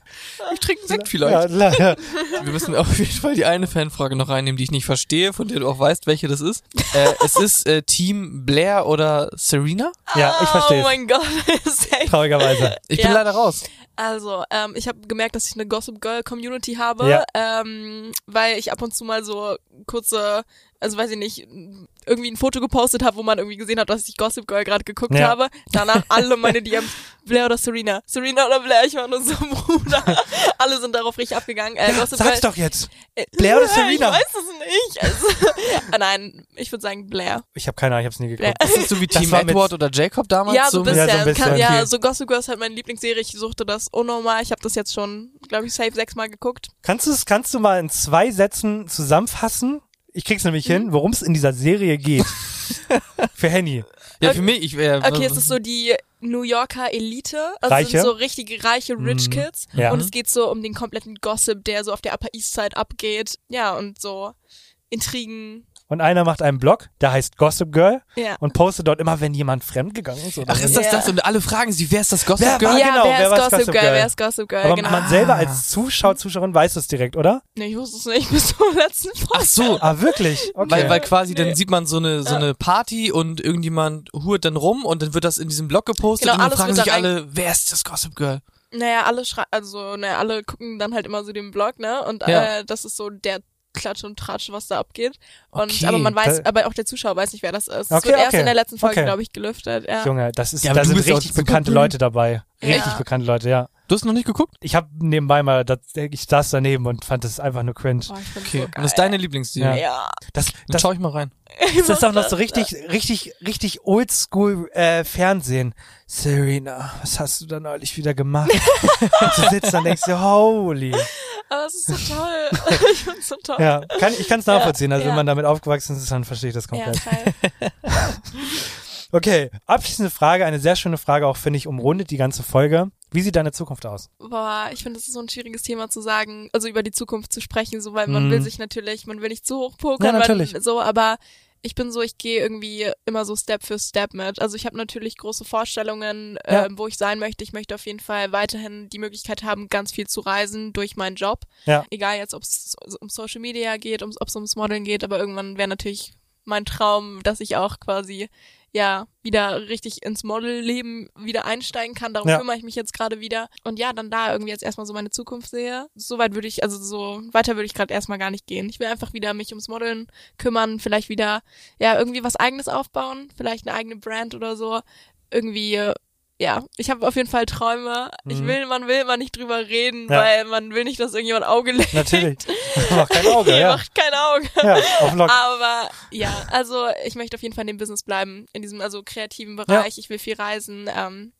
Ich trinke einen Sekt vielleicht. Ja, ja. Wir müssen auf jeden Fall die eine Fanfrage noch reinnehmen, die ich nicht verstehe, von der du auch weißt, welche das ist. Äh, es ist äh, Team Blair oder Serena? ja ich verstehe Oh es. mein Gott. Safe. Traurigerweise. Ich bin Ja. leider raus. Also, ähm, ich habe gemerkt, dass ich eine Gossip Girl Community habe, Ja. ähm, weil ich ab und zu mal so kurze, also weiß ich nicht, irgendwie ein Foto gepostet habe, wo man irgendwie gesehen hat, dass ich Gossip Girl gerade geguckt Ja. habe. Danach alle meine DMs, Blair oder Serena, Serena oder Blair, ich war nur so Bruder. alle sind darauf richtig abgegangen. Äh, Gossip Sag's Girl, doch jetzt. äh, Blair oder Ich Serena? weiß es nicht. Also, ah, nein, ich würde sagen Blair. Ich habe keine Ahnung, ich hab's nie geguckt. Blair. Ist das so wie Das Team Edward oder Jacob damals? Ja, so ein mit- bisschen. Ja, so ein bisschen, Kann, ja, so Gossip Girl ist halt meine Lieblingsserie. Ich suchte das unnormal. Ich habe das jetzt schon, glaube ich, safe sechsmal geguckt. Kannst du kannst du mal in zwei Sätzen zusammenfassen? Ich krieg's nämlich Mhm. hin, worum es in dieser Serie geht. Für Henny. Ja, für mich. Ich, äh, Okay, es ist so die New Yorker Elite. Also Reiche? es sind so richtig reiche Rich Mhm. Kids. Ja. Und es geht so um den kompletten Gossip, der so auf der Upper East Side abgeht. Ja, und so Intrigen. Und einer macht einen Blog, der heißt Gossip Girl Ja. und postet dort immer, wenn jemand fremdgegangen ist. Oder Ach, ist das Ja. das? Und alle fragen sich, wer ist das Gossip Wer Girl? ja, genau, wer, wer ist Gossip, Gossip Girl? Girl? Wer ist Gossip Girl? Aber genau. man selber als Zuschauer, Zuschauerin weiß es direkt, oder? Nee, ich wusste es nicht bis zum letzten Folge. Ach so, Ah, wirklich? Okay. Weil, weil quasi dann Nee. sieht man so eine so eine Party und irgendjemand hurt dann rum und dann wird das in diesem Blog gepostet Genau, und dann fragen sich alle, wer ist das Gossip Girl? Naja, alle schrei also, naja, alle gucken dann halt immer so den Blog, ne? Und Ja. äh, das ist so der Klatsch und Tratsch, was da abgeht. Und Okay, aber man weiß, aber auch der Zuschauer weiß nicht, wer das ist. Okay, es wird erst okay. in der letzten Folge, Okay. glaube ich, gelüftet. Ja. Junge, das ist, Ja, da sind richtig bekannte. Leute dabei. Richtig Ja. bekannte Leute, ja. Du hast noch nicht geguckt? Ich habe nebenbei mal, das, ich saß daneben und fand das einfach nur cringe. Find's Okay. so das ist deine Lieblingsserie. Ja. Das, Dann das, schau ich mal rein. das ist auch noch so richtig, richtig, richtig oldschool äh, Fernsehen. Serena, was hast du da neulich wieder gemacht? und du sitzt dann und denkst dir, holy. Aber es ist so toll. ich find's so toll. Ja, kann, ich kann es nachvollziehen. Also ja. wenn man damit aufgewachsen ist, dann verstehe ich das Ja, komplett. toll. Okay, abschließende Frage, eine sehr schöne Frage auch, finde ich, umrundet die ganze Folge. Wie sieht deine Zukunft aus? Boah, ich finde, es ist so ein schwieriges Thema zu sagen, also über die Zukunft zu sprechen, so, weil man Mhm. will sich natürlich, man will nicht zu hoch pokern, Ja, natürlich. Man, so, aber ich bin so, ich gehe irgendwie immer so Step für Step mit. Also ich habe natürlich große Vorstellungen, Ja. ähm, wo ich sein möchte. Ich möchte auf jeden Fall weiterhin die Möglichkeit haben, ganz viel zu reisen durch meinen Job. Ja. Egal jetzt, ob es um Social Media geht, ob es ums Modeln geht, aber irgendwann wäre natürlich mein Traum, dass ich auch quasi ja wieder richtig ins Modelleben wieder einsteigen kann. Darum Ja. kümmere ich mich jetzt gerade wieder. Und ja, dann da irgendwie jetzt erstmal so meine Zukunft sehe. So weit würde ich, also so weiter würde ich gerade erstmal gar nicht gehen. Ich will einfach wieder mich ums Modeln kümmern, vielleicht wieder, ja, irgendwie was eigenes aufbauen, vielleicht eine eigene Brand oder so. Irgendwie, ja, ich habe auf jeden Fall Träume. Ich Mhm. will, man will immer nicht drüber reden, Ja. weil man will nicht, dass irgendjemand Auge legt. Natürlich. Mach kein Auge, ja. macht kein Auge. Ja, auf Lock. Aber ja, also ich möchte auf jeden Fall in dem Business bleiben, in diesem also kreativen Bereich. Ich will viel reisen. Ähm,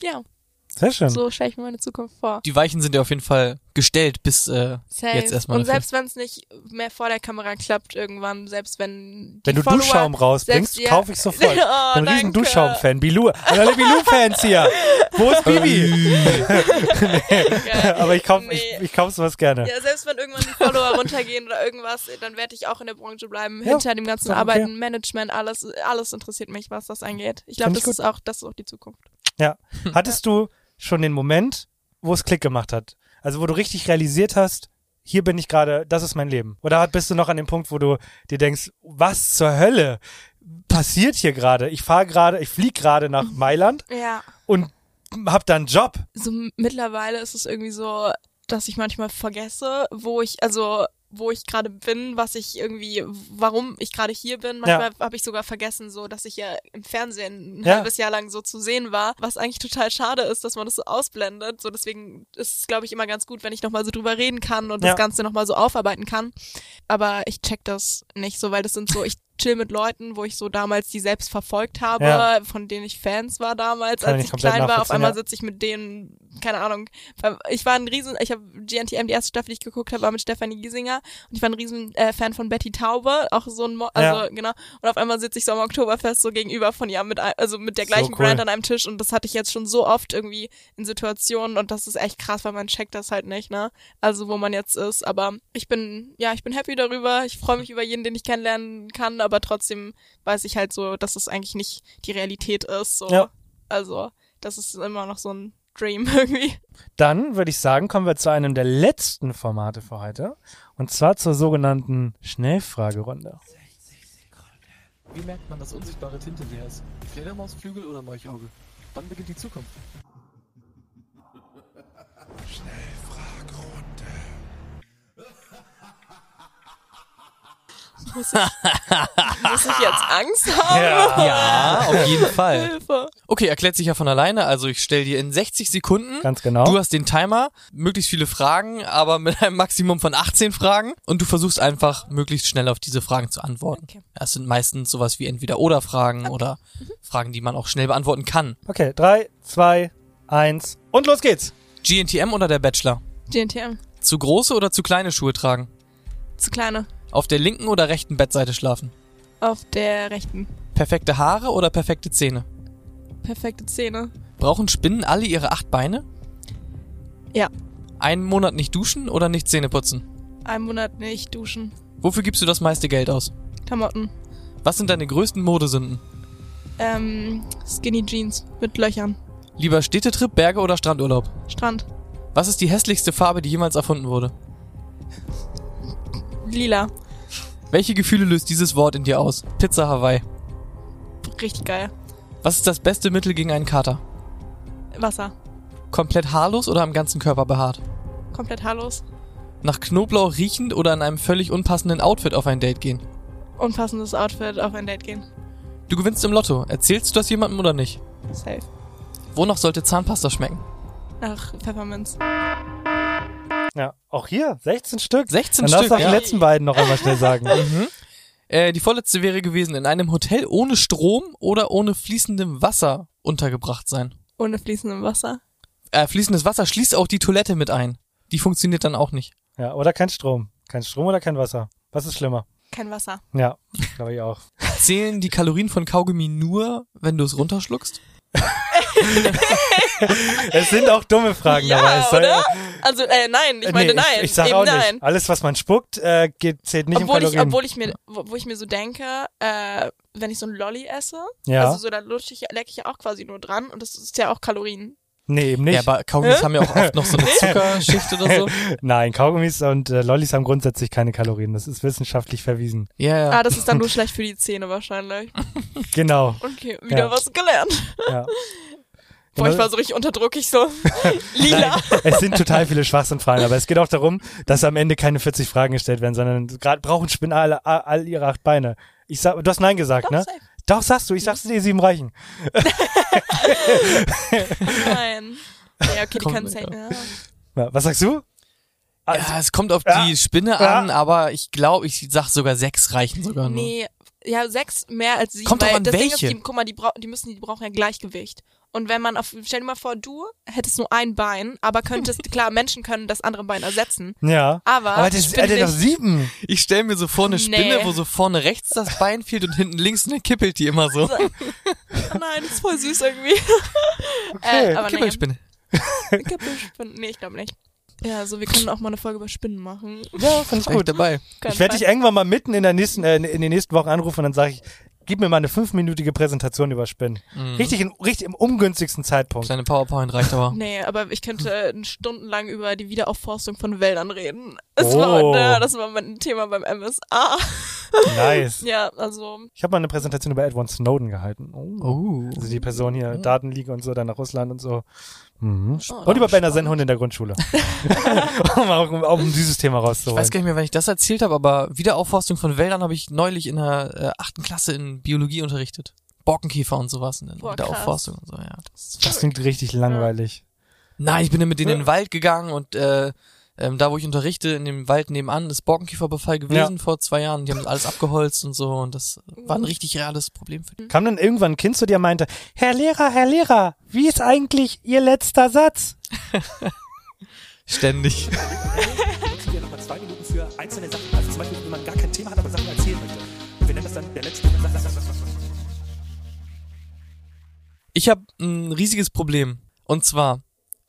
ja, Sehr schön. so stelle ich mir meine Zukunft vor. Die Weichen sind ja auf jeden Fall gestellt bis äh, Safe. jetzt erstmal. Und selbst wenn es nicht mehr vor der Kamera klappt irgendwann, selbst wenn die Wenn du Follower, Duschschaum rausbringst, selbst- ja. kaufe ich sofort. Oh, Ich bin ein riesen. Duschschaum-Fan. Bilou. Alle Bilou-Fans hier. Wo ist Bibi? Geil. Aber ich kauf, Nee. ich, ich kauf sowas gerne. Ja, selbst wenn irgendwann die Follower runtergehen oder irgendwas, dann werde ich auch in der Branche bleiben, Ja, hinter dem ganzen okay. Arbeiten, Management, alles, alles interessiert mich, was das angeht. Ich glaube, das ist auch, das ist auch die Zukunft. Ja. Hattest du schon den Moment, wo es Klick gemacht hat? Also wo du richtig realisiert hast, hier bin ich gerade, das ist mein Leben. Oder bist du noch an dem Punkt, wo du dir denkst, was zur Hölle passiert hier gerade? Ich fahre gerade, ich fliege gerade nach Mailand Ja. und hab da einen Job. so mittlerweile ist es irgendwie so, dass ich manchmal vergesse, wo ich, also wo ich gerade bin, was ich irgendwie, warum ich gerade hier bin. Manchmal habe ich sogar vergessen, so, dass ich ja im Fernsehen ein Ja. halbes Jahr lang so zu sehen war, was eigentlich total schade ist, dass man das so ausblendet. So, deswegen ist es, glaube ich, immer ganz gut, wenn ich nochmal so drüber reden kann und Ja. das Ganze nochmal so aufarbeiten kann. Aber ich check das nicht so, weil das sind so, ich chill mit Leuten, wo ich so damals die selbst verfolgt habe, Ja. von denen ich Fans war damals, Kann als ich klein war. Auf einmal sitze ich mit denen, keine Ahnung, ich war ein riesen, ich habe GNTM, die erste Staffel, die ich geguckt habe, war mit Stefanie Giesinger. Und ich war ein riesen äh, Fan von Betty Taube, auch so ein, Mo also Ja. genau, und auf einmal sitze ich so am Oktoberfest so gegenüber von ihr, mit, also mit der So gleichen cool. Brand an einem Tisch. Und das hatte ich jetzt schon so oft irgendwie in Situationen. Und das ist echt krass, weil man checkt das halt nicht, ne, also wo man jetzt ist, aber ich bin, ja, ich bin happy darüber, ich freue mich über jeden, den ich kennenlernen kann, aber trotzdem weiß ich halt so, dass es eigentlich nicht die Realität ist, so, Ja. also das ist immer noch so ein Dream irgendwie. Dann würde ich sagen, kommen wir zu einem der letzten Formate für heute. Und zwar zur sogenannten Schnellfragerunde. Wie merkt man, dass unsichtbare Tinte leer ist? Fledermausflügel oder Molchauge? Wann beginnt die Zukunft? Muss ich, muss ich jetzt Angst haben? Ja, auf jeden Fall. Hilfe. Okay, erklärt sich ja von alleine. Also ich stelle dir in 60 Sekunden. Ganz genau. Du hast den Timer, möglichst viele Fragen, aber mit einem Maximum von 18 Fragen und du versuchst einfach möglichst schnell auf diese Fragen zu antworten. Okay. Das sind meistens sowas wie entweder oder Fragen oder Fragen, die man auch schnell beantworten kann. Okay, drei, zwei, eins und los geht's. GNTM oder der Bachelor? GNTM. Zu große oder zu kleine Schuhe tragen? Zu kleine. Auf der linken oder rechten Bettseite schlafen? Auf der rechten. Perfekte Haare oder perfekte Zähne? Perfekte Zähne. Brauchen Spinnen alle ihre acht Beine? Ja. Einen Monat nicht duschen oder nicht Zähne putzen? Einen Monat nicht duschen. Wofür gibst du das meiste Geld aus? Klamotten. Was sind deine größten Modesünden? Ähm, Skinny Jeans mit Löchern. Lieber Städtetrip, Berge oder Strandurlaub? Strand. Was ist die hässlichste Farbe, die jemals erfunden wurde? Lila. Welche Gefühle löst dieses Wort in dir aus? Pizza Hawaii. Richtig geil. Was ist das beste Mittel gegen einen Kater? Wasser. Komplett haarlos oder am ganzen Körper behaart? Komplett haarlos. Nach Knoblauch riechend oder in einem völlig unpassenden Outfit auf ein Date gehen? Unpassendes Outfit auf ein Date gehen. Du gewinnst im Lotto. Erzählst du das jemandem oder nicht? Safe. Wonach sollte Zahnpasta schmecken? Nach Pfefferminz. Ja, auch hier 16 Stück. 16 Dann darfst du Stück, auch ja. die letzten beiden noch einmal schnell sagen. Äh, die vorletzte wäre gewesen, in einem Hotel ohne Strom oder ohne fließendem Wasser untergebracht sein. Ohne fließendem Wasser. Äh, fließendes Wasser schließt auch die Toilette mit ein. Die funktioniert dann auch nicht. Ja, oder kein Strom. Kein Strom oder kein Wasser. Was ist schlimmer? Kein Wasser. Ja, glaube ich auch. Zählen die Kalorien von Kaugummi nur, wenn du es runterschluckst? Es sind auch dumme Fragen Ja, dabei. Es oder? Also, äh, nein. Ich Nee, meine, nein. Ich, ich sag Eben auch nein. nicht. Alles, was man spuckt, äh, geht, zählt nicht obwohl im ich, Kalorien. obwohl ich mir, wo, wo ich mir so denke, äh, wenn ich so ein Lolli esse, ja. also so da lutsche ich, lecke ich ja auch quasi nur dran und das ist ja auch Kalorien. nee, eben nicht. Ja, aber Kaugummis haben ja auch oft noch so eine Zuckerschicht oder so. Nein, Kaugummis und äh, Lollis haben grundsätzlich keine Kalorien. Das ist wissenschaftlich verwiesen. Ja, ja. Ah, das ist dann nur schlecht für die Zähne wahrscheinlich. Genau. Okay, wieder Ja. was gelernt. Ja. Boah, ich war so richtig unter Druck, ich so lila. Nein, es sind total viele Schwachsinnfragen, aber es geht auch darum, dass am Ende keine 40 Fragen gestellt werden, sondern gerade brauchen Spinnen alle, all, all ihre acht Beine. Ich sag, du hast Nein gesagt, Doch, ne? safe. Doch, sagst du, ich sag's dir, sieben reichen. Nein. Ja, okay, die kann ja. safe. Ja. Ja, was sagst du? Ja, es kommt auf Ja. die Spinne Ja. an, aber ich glaube, ich sag sogar sechs reichen sogar nur. Nee, ja, sechs mehr als sieben. Kommt weil an, das Ding welche. ist, die, guck mal, die, brau die müssen, die brauchen ja Gleichgewicht. Und wenn man auf, stell dir mal vor, du hättest nur ein Bein, aber könntest, klar, Menschen können das andere Bein ersetzen. Ja. Aber, Aber das hat er doch sieben. Ich stelle mir so vor eine Spinne, Nee. wo so vorne rechts das Bein fehlt und hinten links und dann kippelt die immer so. Oh nein, das ist voll süß irgendwie. Okay. Äh, aber nee, Kippelspinne. Nee, ich glaube nicht. Ja, so wir können auch mal eine Folge über Spinnen machen. Ja, finde ich gut. dabei. Kein Ich werde dich irgendwann mal mitten in der nächsten, äh, in den nächsten Wochen anrufen und dann sage ich, gib mir mal eine fünfminütige Präsentation über Spinnen. Mhm. Richtig, in, richtig im ungünstigsten Zeitpunkt. Kleine PowerPoint reicht aber. Nee, aber ich könnte äh, stundenlang über die Wiederaufforstung von Wäldern reden. Das, Oh. war, äh, das war mein Thema beim MSA. Nice. Ja, also Ich habe mal eine Präsentation über Edward Snowden gehalten. Oh. Oh. Also die Person hier, Datenliege und so, dann nach Russland und so. Mhm. Oh, und über Berner spannend. Sennhund in der Grundschule. um, auch, um, um dieses Thema Ich rauszuholen. weiß gar nicht mehr, wann ich das erzählt habe, aber Wiederaufforstung von Wäldern habe ich neulich in der äh, achten Klasse in Biologie unterrichtet. Borkenkäfer und sowas in der Boah, Wiederaufforstung und so, ja. Das das klingt richtig langweilig. Nein, ich bin dann mit denen in den Wald gegangen und äh, ähm, da, wo ich unterrichte, in dem Wald nebenan, ist Borkenkäferbefall gewesen vor zwei Jahren. Die haben das alles abgeholzt und so und das war ein richtig reales Problem für die. Kam dann irgendwann ein Kind zu dir und meinte, Herr Lehrer, Herr Lehrer, wie ist eigentlich Ihr letzter Satz? Ständig. wir nochmal zwei Minuten für einzelne Sachen. Also zum Beispiel, wenn man gar kein Thema hat, aber Sachen erzählen möchte. Und wir nennen das dann der letzte. Ich habe ein riesiges Problem. Und zwar,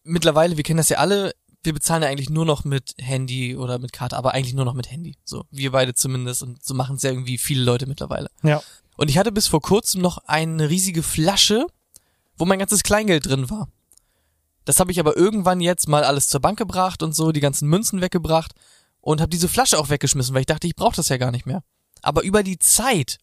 mittlerweile, wir kennen das ja alle, wir bezahlen ja eigentlich nur noch mit Handy oder mit Karte, aber eigentlich nur noch mit Handy. So, wir beide zumindest. Und so machen es ja irgendwie viele Leute mittlerweile. Ja. Und ich hatte bis vor kurzem noch eine riesige Flasche, wo mein ganzes Kleingeld drin war. Das habe ich aber irgendwann jetzt mal alles zur Bank gebracht und so, die ganzen Münzen weggebracht und habe diese Flasche auch weggeschmissen, weil ich dachte, ich brauche das ja gar nicht mehr. Aber über die Zeit,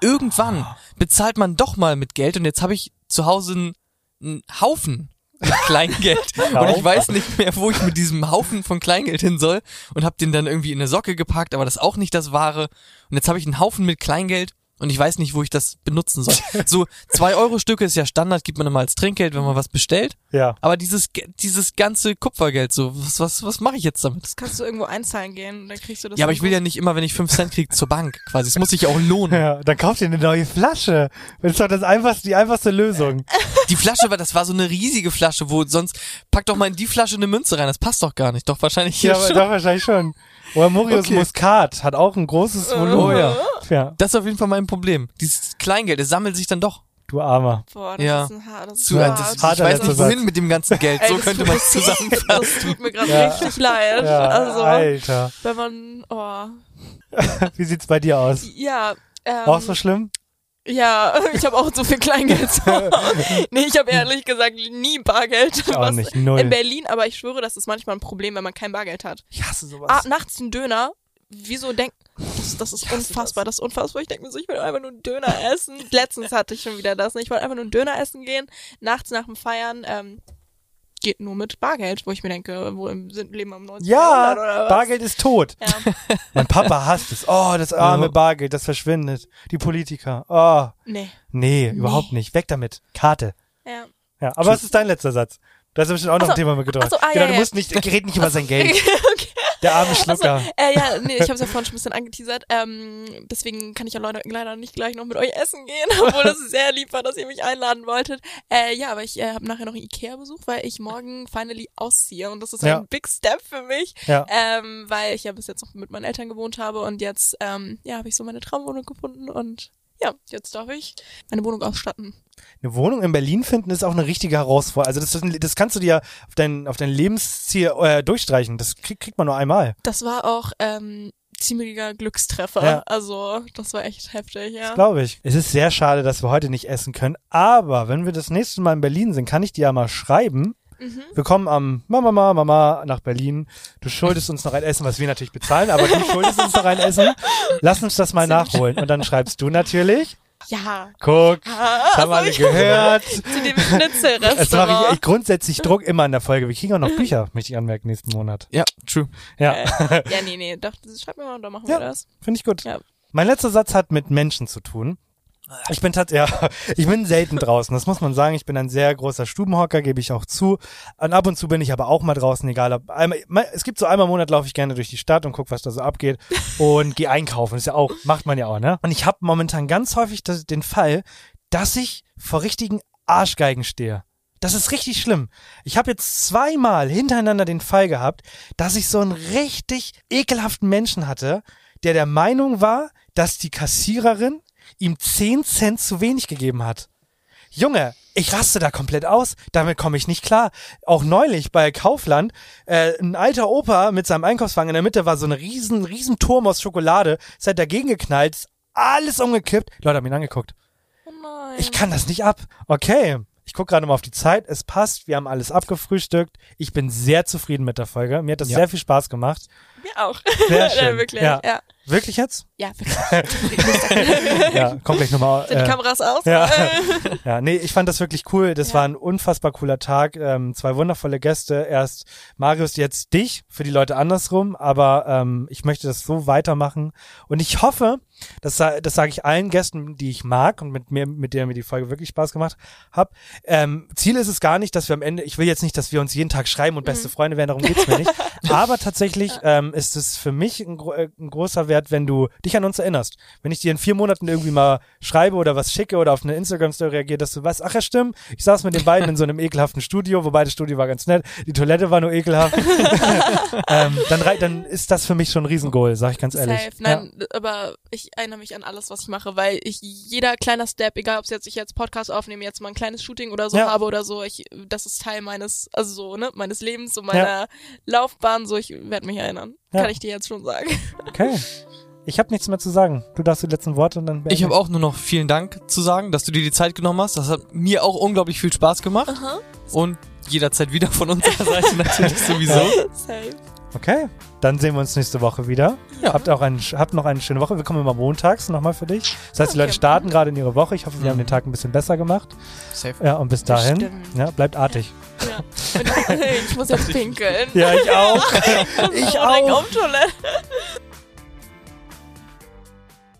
irgendwann bezahlt man doch mal mit Geld und jetzt habe ich zu Hause einen, einen Haufen mit Kleingeld. Und ich weiß nicht mehr, wo ich mit diesem Haufen von Kleingeld hin soll und habe den dann irgendwie in eine Socke gepackt, aber das ist auch nicht das Wahre. Und jetzt habe ich einen Haufen mit Kleingeld und ich weiß nicht, wo ich das benutzen soll. So zwei Euro Stücke ist ja Standard, gibt man immer als Trinkgeld, wenn man was bestellt. Ja. Aber dieses dieses ganze Kupfergeld, so was was was mache ich jetzt damit? das kannst du irgendwo einzahlen gehen, dann kriegst du das. Ja, aber ich will ja nicht immer, wenn ich fünf Cent krieg, zur Bank quasi. Es muss sich ja auch lohnen. Ja, dann kauft ihr eine neue Flasche. Das ist doch das einfachste, die einfachste Lösung. Die Flasche war, das war so eine riesige Flasche, wo sonst pack doch mal in die Flasche eine Münze rein. Das passt doch gar nicht. Doch wahrscheinlich hier Ja, schon. doch wahrscheinlich schon. Oder Morius Okay. Muskat hat auch ein großes Volumen. Oh ja. Ja, Das ist auf jeden Fall mein Problem. Dieses Kleingeld, es sammelt sich dann doch. du Armer. Boah, das Ja. ist ein ist Zu, ich weiß nicht, wohin mit dem ganzen Geld. Ey, so könnte man es zusammenfassen. Das tut mir gerade Ja. richtig leid. Ja, also, Alter. wenn man, oh, Wie sieht's bei dir aus? ja, ähm, Auch so schlimm? Ja, ich habe auch so viel Kleingeld. Nee, ich habe ehrlich gesagt nie Bargeld. auch Was- nicht, null. In Berlin, aber ich schwöre, das ist manchmal ein Problem, wenn man kein Bargeld hat. Ich hasse sowas. Ah, nachts ein Döner. Wieso denk das, das ist unfassbar, das. ist unfassbar. Ich denke mir so, ich will einfach nur einen Döner essen. Letztens hatte ich schon wieder das. ne? Ich wollte einfach nur einen Döner essen gehen, nachts nach dem Feiern. Ähm, geht nur mit Bargeld, wo ich mir denke, wo im sind leben wir im 19. Jahrhundert oder ja, was? Bargeld ist tot. Ja. Mein Papa hasst es. Oh, das arme Ja. Bargeld, das verschwindet. Die Politiker. Oh, Nee. nee, überhaupt nicht. Weg damit. Karte. Ja. Ja, aber was ist dein letzter Satz? Du hast bestimmt auch noch so, ein Thema mitgebracht. ach so, ah, genau, ja, du ja. musst nicht, red nicht über sein Geld. okay. Der arme Schlucker. Äh, ja, nee, ich habe es ja vorhin schon ein bisschen angeteasert. Ähm, deswegen kann ich ja leider, leider nicht gleich noch mit euch essen gehen, obwohl das sehr lieb war, dass ihr mich einladen wolltet. Äh, ja, aber ich äh, habe nachher noch einen Ikea-Besuch, weil ich morgen finally ausziehe und das ist Ja. ein Big Step für mich, Ja. ähm, weil ich ja bis jetzt noch mit meinen Eltern gewohnt habe und jetzt ähm, ja habe ich so meine Traumwohnung gefunden und ja, jetzt darf ich meine Wohnung ausstatten. Eine Wohnung in Berlin finden ist auch eine richtige Herausforderung. Also das, ist- das kannst du dir auf dein, auf dein Lebensziel äh, durchstreichen. Das krieg, kriegt man nur einmal. Das war auch ähm, ziemlicher Glückstreffer. Ja. Also das war echt heftig, ja. Das glaube ich. Es ist sehr schade, dass wir heute nicht essen können. Aber wenn wir das nächste Mal in Berlin sind, kann ich dir ja mal schreiben. Mhm. Wir kommen am Mama, Mama, Mama nach Berlin. Du schuldest uns noch ein Essen, was wir natürlich bezahlen, aber du schuldest uns noch ein Essen. Lass uns das mal nachholen. Und dann schreibst du natürlich. Ja. Guck, Ah, das haben alle ich- gehört. Zu dem Es mache ich Schnitzelrestaurant. echt grundsätzlich Druck immer in der Folge. Wir kriegen auch noch Bücher, möchte ich anmerken, nächsten Monat. Ja, true. Ja, Äh, ja, nee, nee, doch, das- schreib mir mal, und dann machen Ja. wir das. finde ich gut. Ja. Mein letzter Satz hat mit Menschen zu tun. Ich bin tatsächlich, ja, ich bin selten draußen, das muss man sagen. Ich bin ein sehr großer Stubenhocker, gebe ich auch zu. Und ab und zu bin ich aber auch mal draußen, egal ob einmal, mal- es gibt so einmal im Monat laufe ich gerne durch die Stadt und guck, was da so abgeht und gehe einkaufen. ist ja auch, macht man ja auch, ne? Und ich habe momentan ganz häufig das, den Fall, dass ich vor richtigen Arschgeigen stehe. Das ist richtig schlimm. Ich habe jetzt zweimal hintereinander den Fall gehabt, dass ich so einen richtig ekelhaften Menschen hatte, der der Meinung war, dass die Kassiererin ihm 10 Cent zu wenig gegeben hat. Junge, ich raste da komplett aus. Damit komme ich nicht klar. Auch neulich bei Kaufland, äh, ein alter Opa mit seinem Einkaufswagen in der Mitte war so ein riesen, riesen Turm aus Schokolade. Ist halt dagegen geknallt, ist alles umgekippt. Die Leute haben ihn angeguckt. Oh nein. Ich kann das nicht ab. Okay. Ich gucke gerade mal auf die Zeit. Es passt. Wir haben alles abgefrühstückt. Ich bin sehr zufrieden mit der Folge. Mir hat das Ja. sehr viel Spaß gemacht. Mir auch. Sehr schön. wirklich. Ja. Ja. Wirklich jetzt? Ja, wirklich. Ja, komm gleich nochmal. Sind die Kameras aus? ja. Äh, Ja, nee, ich fand das wirklich cool. Das Ja. war ein unfassbar cooler Tag. Ähm, zwei wundervolle Gäste. Erst Marius, jetzt dich, für die Leute andersrum. Aber ähm, ich möchte das so weitermachen. Und ich hoffe, das, das sage ich allen Gästen, die ich mag und mit mir, mit denen mir die Folge wirklich Spaß gemacht hat. Ähm, Ziel ist es gar nicht, dass wir am Ende, ich will jetzt nicht, dass wir uns jeden Tag schreiben und beste Freunde werden, darum geht's mir nicht. Aber tatsächlich ähm, ist es für mich ein, äh, ein großer Wert, wenn du dich an uns erinnerst. Wenn ich dir in vier Monaten irgendwie mal schreibe oder was schicke oder auf eine Instagram-Story reagiere, dass du weißt, ach ja stimmt, ich saß mit den beiden in so einem ekelhaften Studio, wobei das Studio war ganz nett, die Toilette war nur ekelhaft. ähm, dann, dann ist das für mich schon ein Riesengoal, sag ich ganz ehrlich. Safe. Nein, aber ich erinnere mich an alles, was ich mache, weil ich jeder kleiner Step, egal ob es jetzt ich jetzt Podcast aufnehme, jetzt mal ein kleines Shooting oder so Ja. habe oder so, ich das ist Teil meines, also so, ne, meines Lebens und meiner Laufbahn, so ich werde mich erinnern. Ja. Kann ich dir jetzt schon sagen. Okay. Ich habe nichts mehr zu sagen. Du darfst die letzten Worte und dann Ich habe auch nur noch vielen Dank zu sagen, dass du dir die Zeit genommen hast. Das hat mir auch unglaublich viel Spaß gemacht. Aha. Und jederzeit wieder von unserer Seite natürlich sowieso. Safe. Okay, dann sehen wir uns nächste Woche wieder. Ja. Habt auch einen, habt noch eine schöne Woche. Wir kommen immer montags nochmal für dich. Das heißt, die Okay. Leute starten gerade in ihre Woche. Ich hoffe, wir haben Mhm. den Tag ein bisschen besser gemacht. Safe. Ja, und bis dahin, ja, bleibt artig. Ja. Und ich muss jetzt pinkeln. Ja, ich auch. ich ich auch. auch. Auf Toilette.